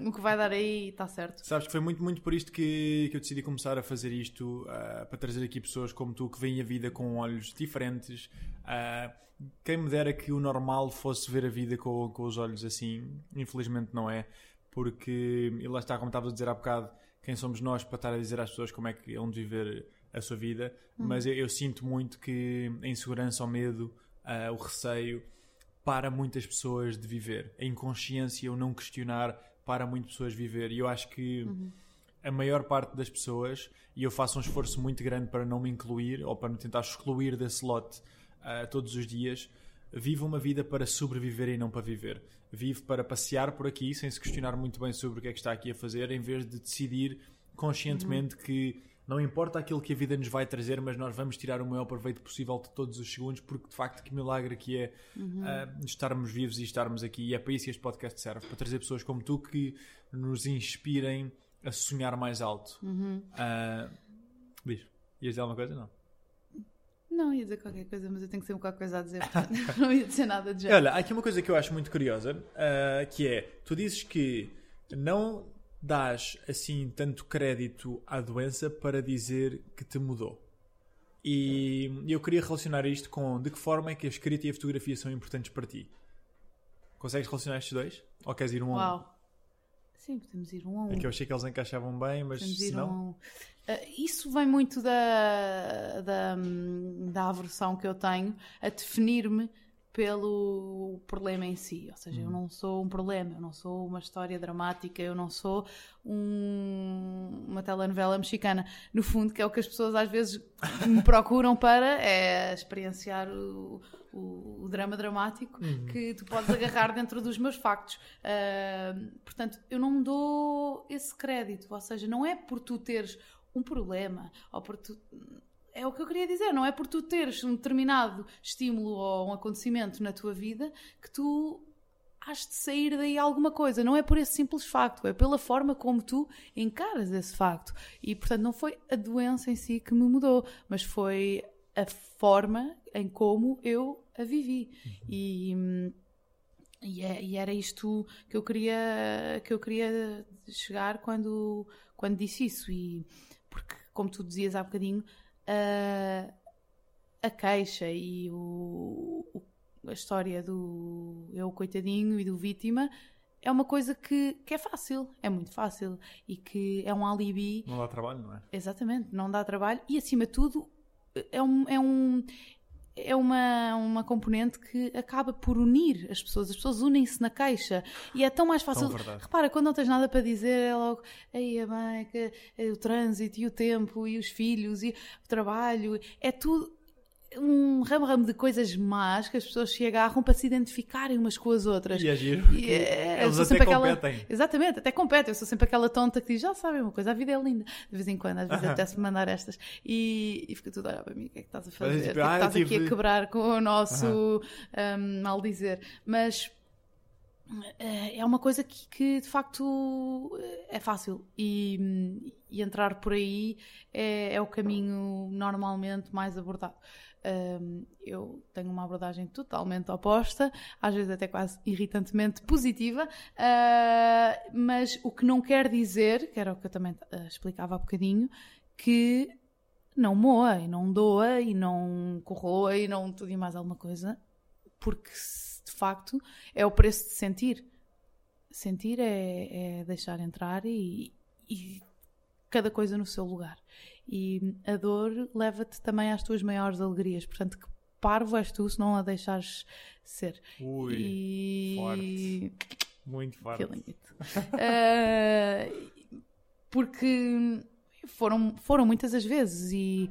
hum, o que vai dar aí está certo. Sabes que foi muito, muito por isto que, que eu decidi começar a fazer isto, ah, para trazer aqui pessoas como tu que veem a vida com olhos diferentes. Ah, quem me dera que o normal fosse ver a vida com, com os olhos assim, infelizmente não é, porque, e lá está, como estavas a dizer há bocado, quem somos nós para estar a dizer às pessoas como é que hão de viver a sua vida, mas eu, eu sinto muito que a insegurança, o medo, ah, o receio, para muitas pessoas de viver. A inconsciência, o não questionar, para muitas pessoas viver. E eu acho que a maior parte das pessoas, e eu faço um esforço muito grande para não me incluir, ou para me tentar excluir desse lote ah, todos os dias, vive uma vida para sobreviver e não para viver. Vive para passear por aqui sem se questionar muito bem sobre o que é que está aqui a fazer, em vez de decidir conscientemente que não importa aquilo que a vida nos vai trazer, mas nós vamos tirar o maior proveito possível de todos os segundos, porque de facto que milagre que é ah, estarmos vivos e estarmos aqui. E é para isso que este podcast serve, para trazer pessoas como tu que nos inspirem a sonhar mais alto. Ah, diz, ias dizer alguma coisa? Não. Não, ia dizer qualquer coisa, mas eu tenho que ter qualquer coisa a dizer. não ia dizer nada de jeito. Olha, há aqui uma coisa que eu acho muito curiosa, ah, que é, tu dizes que não dás assim tanto crédito à doença para dizer que te mudou. E eu queria relacionar isto com de que forma é que a escrita e a fotografia são importantes para ti. Consegues relacionar estes dois? Ou queres ir um a um? Sim, podemos ir um a um. É que eu achei que eles encaixavam bem, mas Podemos se não... um. Ah, isso vem muito da, da, hum, da aversão que eu tenho a definir-me pelo problema em si. Ou seja, eu não sou um problema, eu não sou uma história dramática, eu não sou um- uma telenovela mexicana. No fundo, que é o que as pessoas às vezes me procuram para é experienciar o, o- o drama dramático que tu podes agarrar dentro dos meus factos. Ah, portanto, eu não dou esse crédito. Ou seja, não é por tu teres um problema ou por tu é o que eu queria dizer, não é por tu teres um determinado estímulo ou um acontecimento na tua vida que tu has de sair daí alguma coisa. Não é por esse simples facto, é pela forma como tu encaras esse facto. E, portanto, não foi a doença em si que me mudou, mas foi a forma em como eu a vivi. E, hum, e, é- e era isto que eu queria, que eu queria chegar quando, quando disse isso. E, porque, como tu dizias há bocadinho, a, a queixa e o, a história do eu coitadinho e do vítima é uma coisa que, que é fácil, é muito fácil e que é um alibi Não dá trabalho, não é? Exatamente, não dá trabalho e acima de tudo é um, é um é uma, uma componente que acaba por unir as pessoas. As pessoas unem-se na queixa e é tão mais fácil. verdade. Repara, quando não tens nada para dizer, é logo aí é bem, que é o trânsito e o tempo e os filhos e o trabalho, é tudo. Um ramo-ramo de coisas más que as pessoas se agarram para se identificarem umas com as outras. E agir. E, é, eu Eles até sempre aquela- competem. Exatamente, até compete. Eu sou sempre aquela tonta que diz: já sabem uma coisa, a vida é linda. De vez em quando, às vezes, Aham. apetece-me mandar estas. E, e fica tudo a olhar para mim: o que é que estás a fazer? É tipo, ah, estás aqui a quebrar com o nosso hum, mal dizer? Mas eh, é uma coisa que, que, de facto é fácil e, e entrar por aí é, é o caminho normalmente mais abordado. Um, eu tenho uma abordagem totalmente oposta, às vezes até quase irritantemente positiva, uh, mas o que não quer dizer, que era o que eu também uh, explicava há bocadinho, que não moa e não doa e não corroa e não tudo e mais alguma coisa, porque de facto é o preço de sentir. Sentir é, é deixar entrar e, e cada coisa no seu lugar. E a dor leva-te também às tuas maiores alegrias. Portanto, que parvo és tu se não a deixares ser. Ui, e... forte. muito forte. Eh, porque foram, foram muitas as vezes e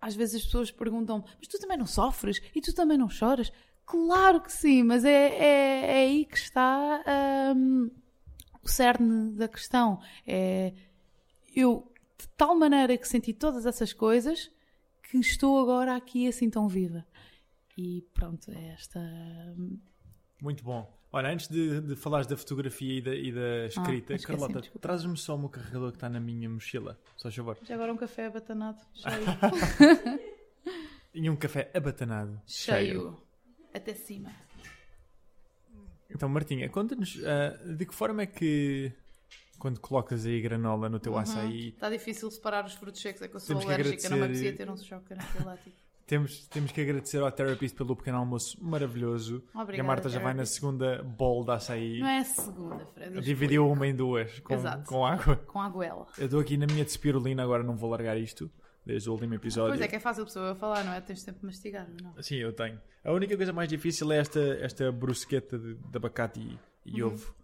às vezes as pessoas perguntam mas tu também não sofres? E tu também não choras? Claro que sim, mas é, é, é aí que está hum, o cerne da questão. É eu de tal maneira que senti todas essas coisas que estou agora aqui assim tão viva. E pronto, é esta. hum, Muito bom. Olha, antes de, de falares da fotografia e da, e da escrita, esqueci-me, Carlota, trazes-me só o meu carregador que está na minha mochila, só favor. Já agora um café abatanado, cheio. E um café abatanado. cheio. Até cima. Então, Martinha, conta-nos ah, de que forma é que quando colocas aí granola no teu açaí, Está difícil separar os frutos secos, é que eu sou Temos alérgica, não me apetecia ter um choque anafilático. temos, temos que agradecer ao Therapist pelo pequeno almoço maravilhoso. e a Obrigada, Marta já vai na segunda bowl de açaí. Não é a segunda, Fred. Dividiu uma em duas com, Exato. com água. Com a goela. Eu estou aqui na minha de spirulina, agora não vou largar isto desde o último episódio. Pois é que é fácil a pessoa falar, não é? Tens tempo de mastigar, não? Sim, eu tenho. A única coisa mais difícil é esta, esta brusqueta de, de abacate e, e Uhum. ovo,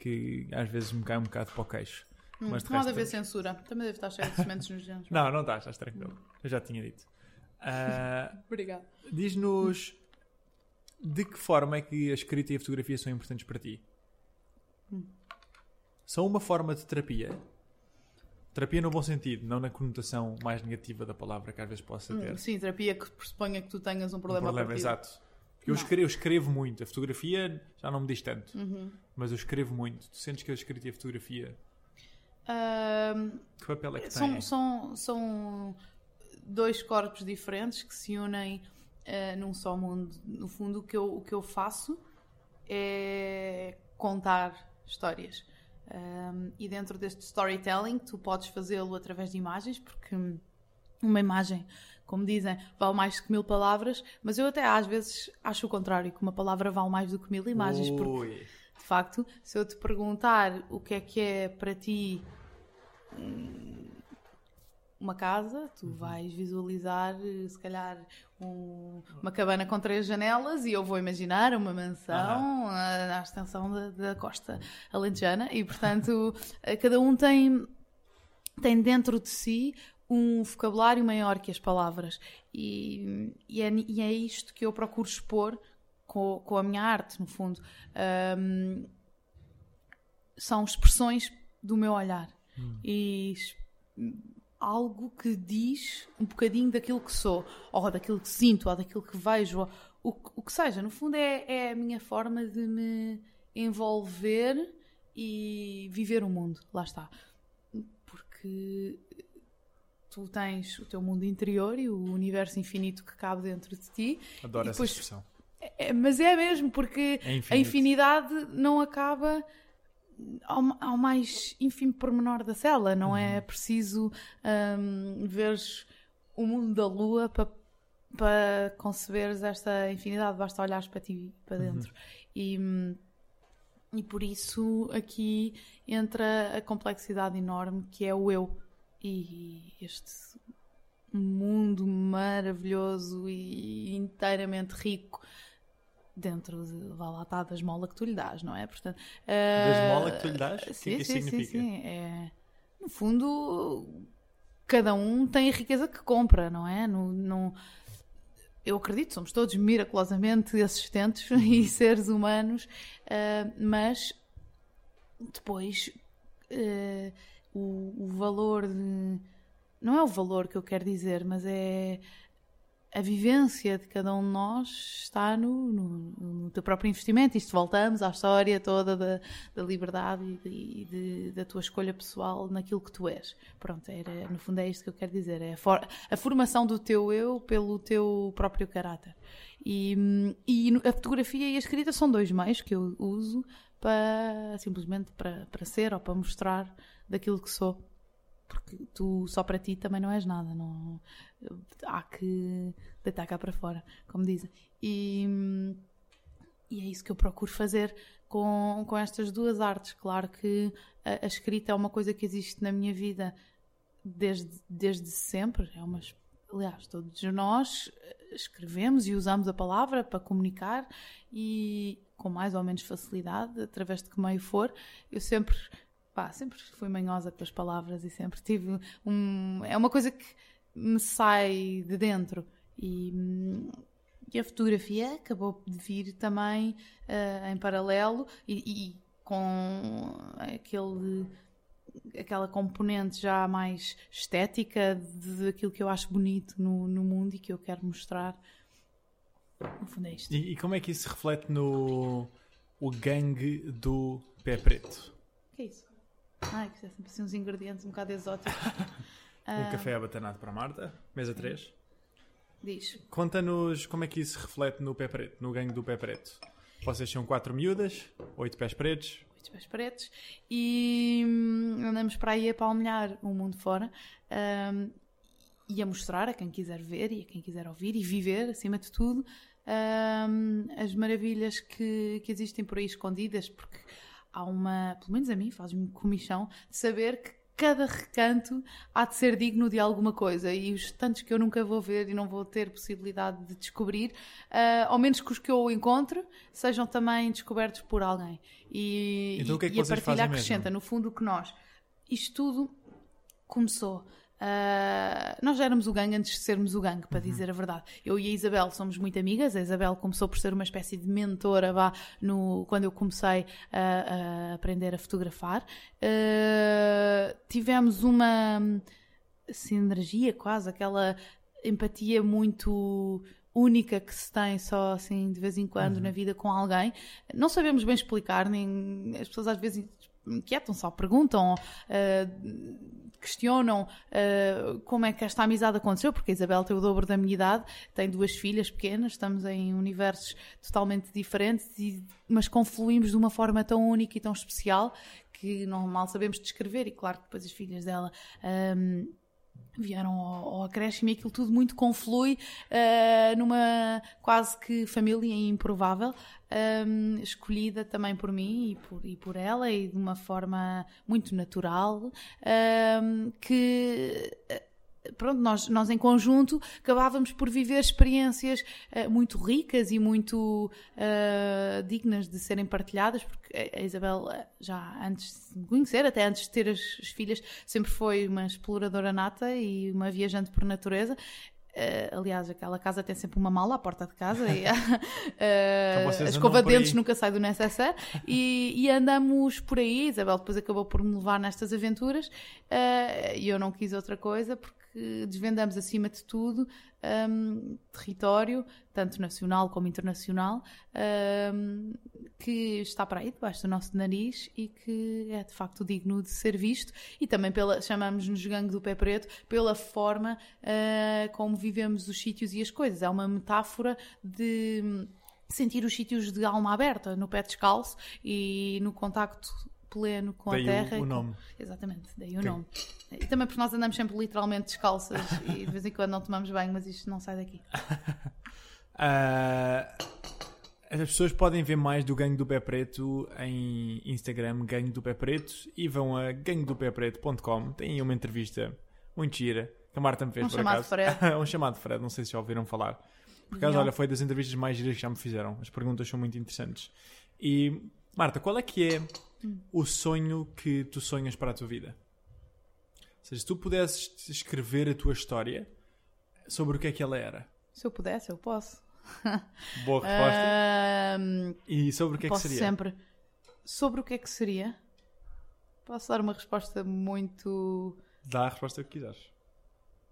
que às vezes me cai um bocado para o queixo. Hum, Mas de não há de haver censura. Também deve estar cheio de sementes nos dentes. Não, não estás, estás tranquilo. Eu já tinha dito. Ah, Obrigada. Diz-nos de que forma é que a escrita e a fotografia são importantes para ti? Hum. São uma forma de terapia? Terapia no bom sentido, não na conotação mais negativa da palavra que às vezes possa ter. Hum, sim, terapia que pressuponha que tu tenhas um problema, um problema, exato. Porque eu escrevo, eu escrevo muito. A fotografia já não me diz tanto. Uhum. Mas eu escrevo muito. Tu sentes que a escrita e a fotografia, Ahm, que papel é que são, têm? são, são dois corpos diferentes que se unem eh, num só mundo. No fundo, o que eu, o que eu faço é contar histórias. Um, e dentro deste storytelling, tu podes fazê-lo através de imagens, porque uma imagem, como dizem, vale mais que mil palavras, mas eu até às vezes acho o contrário, que uma palavra vale mais do que mil imagens, porque Ui. de facto, se eu te perguntar o que é que é para ti hum, uma casa, tu vais visualizar, se calhar, um- uma cabana com três janelas e eu vou imaginar uma mansão ah, à extensão da, da costa alentejana e, portanto, eh, cada um tem, tem dentro de si um vocabulário maior que as palavras e, e, é, e é isto que eu procuro expor com, com a minha arte, no fundo. Ahm, são expressões do meu olhar e es- algo que diz um bocadinho daquilo que sou, ou daquilo que sinto, ou daquilo que vejo, ou o, que- o que seja. No fundo, é, é a minha forma de me envolver e viver o mundo. Lá está. Porque tu tens o teu mundo interior e o universo infinito que cabe dentro de ti. Adoro essa depois- expressão. É, mas é mesmo, porque É a infinidade não acaba ao, ao mais ínfimo pormenor da cela. Não Uhum. é preciso hum, veres o mundo da lua para para conceberes esta infinidade. Basta olhares para ti, para Uhum. dentro. E, hum, e por isso aqui entra a complexidade enorme que é o eu. E este mundo maravilhoso e inteiramente rico dentro de, vá lá está, da esmola que tu lhe dás, não é? Portanto, Da ah, esmola que tu lhe dás? É Sim, que sim, significa? sim, sim. É, no fundo, cada um tem a riqueza que compra, não é? No, no- eu acredito, somos todos miraculosamente assistentes e seres humanos, uh, mas depois uh, o, o, valor de. Não é o valor que eu quero dizer, mas é a vivência de cada um de nós está no, no, no teu próprio investimento. Isto voltamos à história toda da, da liberdade e, de, de, da tua escolha pessoal naquilo que tu és. Pronto, era, no fundo é isto que eu quero dizer. É a, for, a formação do teu eu pelo teu próprio caráter. E, e a fotografia e a escrita são dois meios que eu uso para simplesmente para, para ser ou para mostrar daquilo que sou porque tu só para ti também não és nada, não, há que deitar cá para fora, como dizem. E, e é isso que eu procuro fazer com, com estas duas artes. Claro que a, a escrita é uma coisa que existe na minha vida desde, desde sempre, é uma, aliás, todos nós escrevemos e usamos a palavra para comunicar e com mais ou menos facilidade, através de que meio for. Eu sempre pá, sempre fui manhosa com as palavras e sempre tive um. É uma coisa que me sai de dentro. E, e a fotografia acabou de vir também uh, em paralelo e, e, com aquele aquela componente já mais estética daquilo que eu acho bonito no, no mundo e que eu quero mostrar. No fundo é isto. E, e como é que isso se reflete no o gangue do pé preto? O que é isso? Ai, que sempre assim uns ingredientes um bocado exóticos. um uh, café abatanado para a Marta, mesa 3. Diz. Conta-nos como é que isso reflete no pé preto, no gangue do pé preto. Vocês são quatro miúdas, oito pés pretos. Oito pés pretos. E hum, andamos para aí a palmilhar o mundo fora. Um, e a mostrar a quem quiser ver e a quem quiser ouvir e viver, acima de tudo, um, as maravilhas que, que existem por aí escondidas, porque há uma, pelo menos a mim, faz-me comichão, de saber que cada recanto há de ser digno de alguma coisa e os tantos que eu nunca vou ver e não vou ter possibilidade de descobrir, uh, ao menos que os que eu encontro sejam também descobertos por alguém. E, então, e, é e a partilha acrescenta, mesmo? no fundo, o que nós. Isto tudo começou Uh, nós já éramos o gangue antes de sermos o gangue, para uhum. dizer a verdade. Eu e a Isabel somos muito amigas. A Isabel começou por ser uma espécie de mentora vá, no, quando eu comecei a, a aprender a fotografar. Uh, tivemos uma sinergia quase, aquela empatia muito única que se tem só assim de vez em quando uhum. na vida com alguém. Não sabemos bem explicar, nem as pessoas às vezes inquietam só, perguntam. Uh, questionam uh, como é que esta amizade aconteceu, porque a Isabel tem o dobro da minha idade, tem duas filhas pequenas, estamos em universos totalmente diferentes, e, mas confluímos de uma forma tão única e tão especial que não mal sabemos descrever, e claro que depois as filhas dela. Um, ehm, vieram ao, ao acréscimo e aquilo tudo muito conflui uh, numa quase que família improvável, um, escolhida também por mim e por, e por ela e de uma forma muito natural, um, que pronto, nós, nós em conjunto acabávamos por viver experiências uh, muito ricas e muito uh, dignas de serem partilhadas, porque a Isabel, já antes de me conhecer, até antes de ter as, as filhas, sempre foi uma exploradora nata e uma viajante por natureza. Uh, aliás, aquela casa tem sempre uma mala à porta de casa e uh, a escova de dentes nunca sai do necessaire e, e, andamos por aí. Isabel depois acabou por me levar nestas aventuras uh, e eu não quis outra coisa porque que desvendamos, acima de tudo, um, território, tanto nacional como internacional, um, que está para aí, debaixo do nosso nariz e que é de facto digno de ser visto. E também pela, chamamos-nos Gangue do Pé Preto, pela forma uh, como vivemos os sítios e as coisas. É uma metáfora de sentir os sítios de alma aberta, no pé descalço e no contacto pleno com daí a terra. O, o nome. Com... Exatamente, daí o nome. E também porque nós andamos sempre literalmente descalças e de vez em quando não tomamos banho, mas isto não sai daqui. uh, as pessoas podem ver mais do Gangue do Pé Preto em Instagram, Gangue do Pé Preto, e vão a ganguedopépreto.com. Tem uma entrevista muito gira que a Marta me fez um por chamado acaso. Fred. um chamado Fred, não sei se já ouviram falar. Por acaso, olha, foi das entrevistas mais giras que já me fizeram. As perguntas são muito interessantes. E, Marta, qual é que é o sonho que tu sonhas para a tua vida? Ou seja, se tu pudesses escrever a tua história sobre o que é que ela era, Se eu pudesse, eu posso. Boa resposta. Ahm, E sobre o que é que seria? sempre. Sobre o que é que seria? Posso dar uma resposta muito, Dá a resposta que quiseres.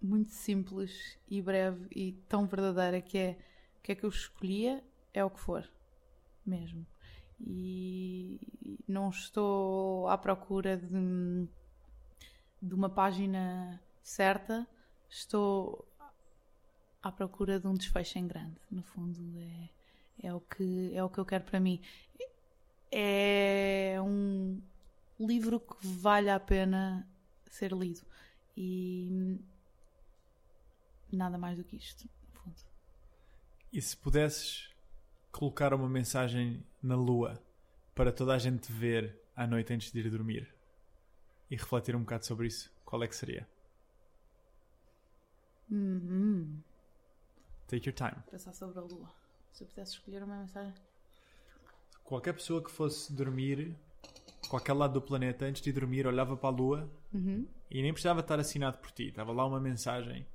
muito simples e breve e tão verdadeira que é o que é que eu escolhia é o que for. Mesmo. E não estou à procura de, de uma página certa, estou à procura de um desfecho em grande. No fundo, é, é, o, que, é o que eu quero para mim. É um livro que vale a pena ser lido. E nada mais do que isto, no fundo. E se pudesses colocar uma mensagem na lua para toda a gente ver à noite antes de ir dormir e refletir um bocado sobre isso, qual é que seria? Uhum. Take your time. Pensar sobre a lua. Se eu pudesse escolher uma mensagem. Qualquer pessoa que fosse dormir, qualquer lado do planeta, antes de dormir, olhava para a lua Uhum. e nem precisava estar assinado por ti. Estava lá uma mensagem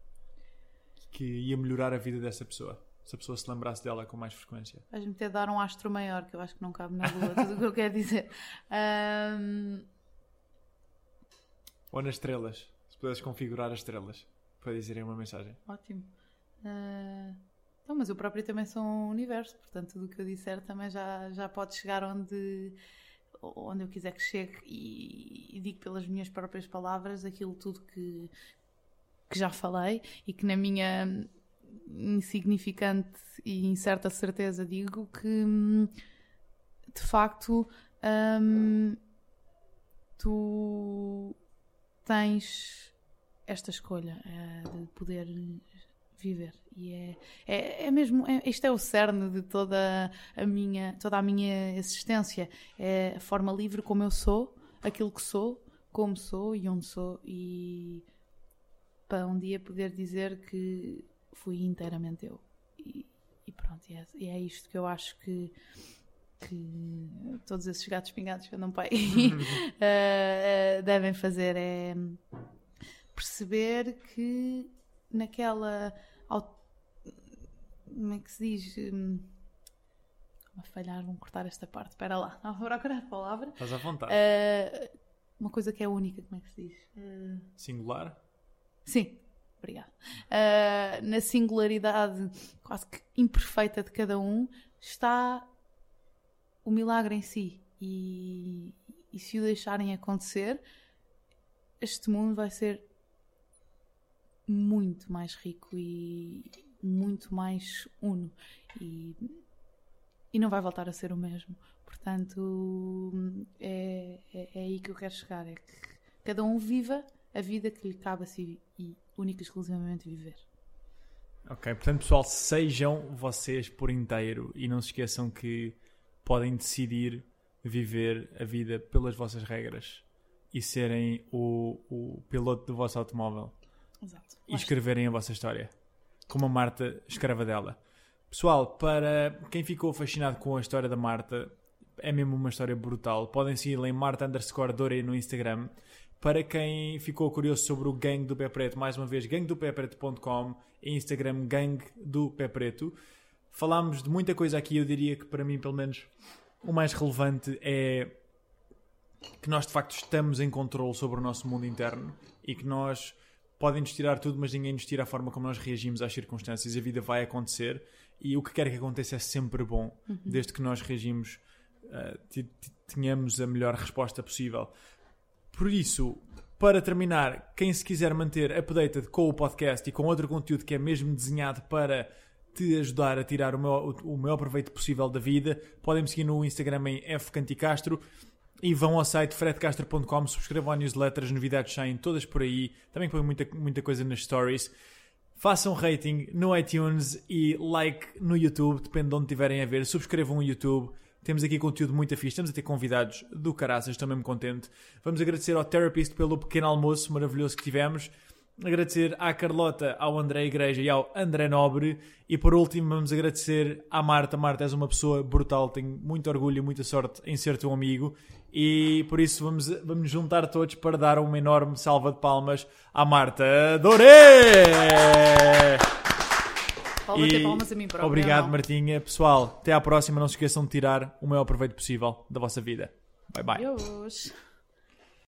que ia melhorar a vida dessa pessoa. Se a pessoa se lembrasse dela com mais frequência. Vais-me ter de dar um astro maior, que eu acho que não cabe na lua, tudo o que eu quero dizer. Ahm, Ou nas estrelas. Se pudesses configurar as estrelas para dizerem uma mensagem. ótimo. Ah, então, mas eu próprio também sou um universo, portanto, tudo o que eu disser também já, já pode chegar onde, onde eu quiser que chegue e, e digo pelas minhas próprias palavras aquilo tudo que, que já falei e que na minha insignificante e incerta certeza digo que hum, de facto hum, tu tens esta escolha eh, de poder viver. E é, é, é mesmo é, isto é o cerne de toda a minha toda a minha existência. É a forma livre como eu sou aquilo que sou como sou e onde sou. E para um dia poder dizer que fui inteiramente eu e, e pronto e é, e é isto que eu acho que que todos esses gatos pingados que andam para aí eh, devem fazer é perceber que naquela como é que se diz Hum, a falhar, vão cortar esta parte espera lá, não vou procurar a palavra Estás à vontade. Eh, uma coisa que é única, como é que se diz? Eh, Singular? Sim, obrigada. Ah, na singularidade quase que imperfeita de cada um está o milagre em si. E, e se o deixarem acontecer, este mundo vai ser muito mais rico e muito mais uno. E, e não vai voltar a ser o mesmo. Portanto, é, é, é aí que eu quero chegar. É que cada um viva a vida que lhe cabe a si única e exclusivamente viver. Ok, portanto, pessoal, sejam vocês por inteiro e não se esqueçam que podem decidir viver a vida pelas vossas regras e serem o, o piloto do vosso automóvel Exato. e escreverem a vossa história, como a Marta escreva dela. Pessoal, para quem ficou fascinado com a história da Marta, é mesmo uma história brutal. Podem segui-la em Marta underscore Dore no Instagram. Para quem ficou curioso sobre o Gang do Pé Preto, mais uma vez, gangdopepreto.com e Instagram Gang do Pé Preto. Falámos de muita coisa aqui, eu diria que para mim, pelo menos, o mais relevante é que nós de facto estamos em controle sobre o nosso mundo interno e que nós podem-nos tirar tudo, mas ninguém nos tira a forma como nós reagimos às circunstâncias. A vida vai acontecer e o que quer que aconteça é sempre bom, desde que nós reagimos, uh, tenhamos a melhor resposta possível. Por isso, para terminar, quem se quiser manter updated com o podcast e com outro conteúdo que é mesmo desenhado para te ajudar a tirar o maior, o maior proveito possível da vida, podem me seguir no Instagram em fcanticastro e vão ao site fredcastro.com, subscrevam a newsletter, as novidades saem todas por aí, também põe muita, muita coisa nas stories. Façam rating no iTunes e like no YouTube, depende de onde estiverem a ver. Subscrevam o YouTube. Temos aqui conteúdo muito afixo. Estamos a ter convidados do caraças, estou mesmo contente. Vamos agradecer ao Therapist pelo pequeno almoço maravilhoso que tivemos. Agradecer à Carlota, ao André Igreja e ao André Nobre. E por último, vamos agradecer à Marta. Marta, és uma pessoa brutal. Tenho muito orgulho e muita sorte em ser teu amigo. E por isso vamos, vamos juntar todos para dar uma enorme salva de palmas à Marta Doré! Bater palmas a mim próprio. Obrigado, não. Martinha. Pessoal, até à próxima. Não se esqueçam de tirar o maior proveito possível da vossa vida. Bye bye. Adeus.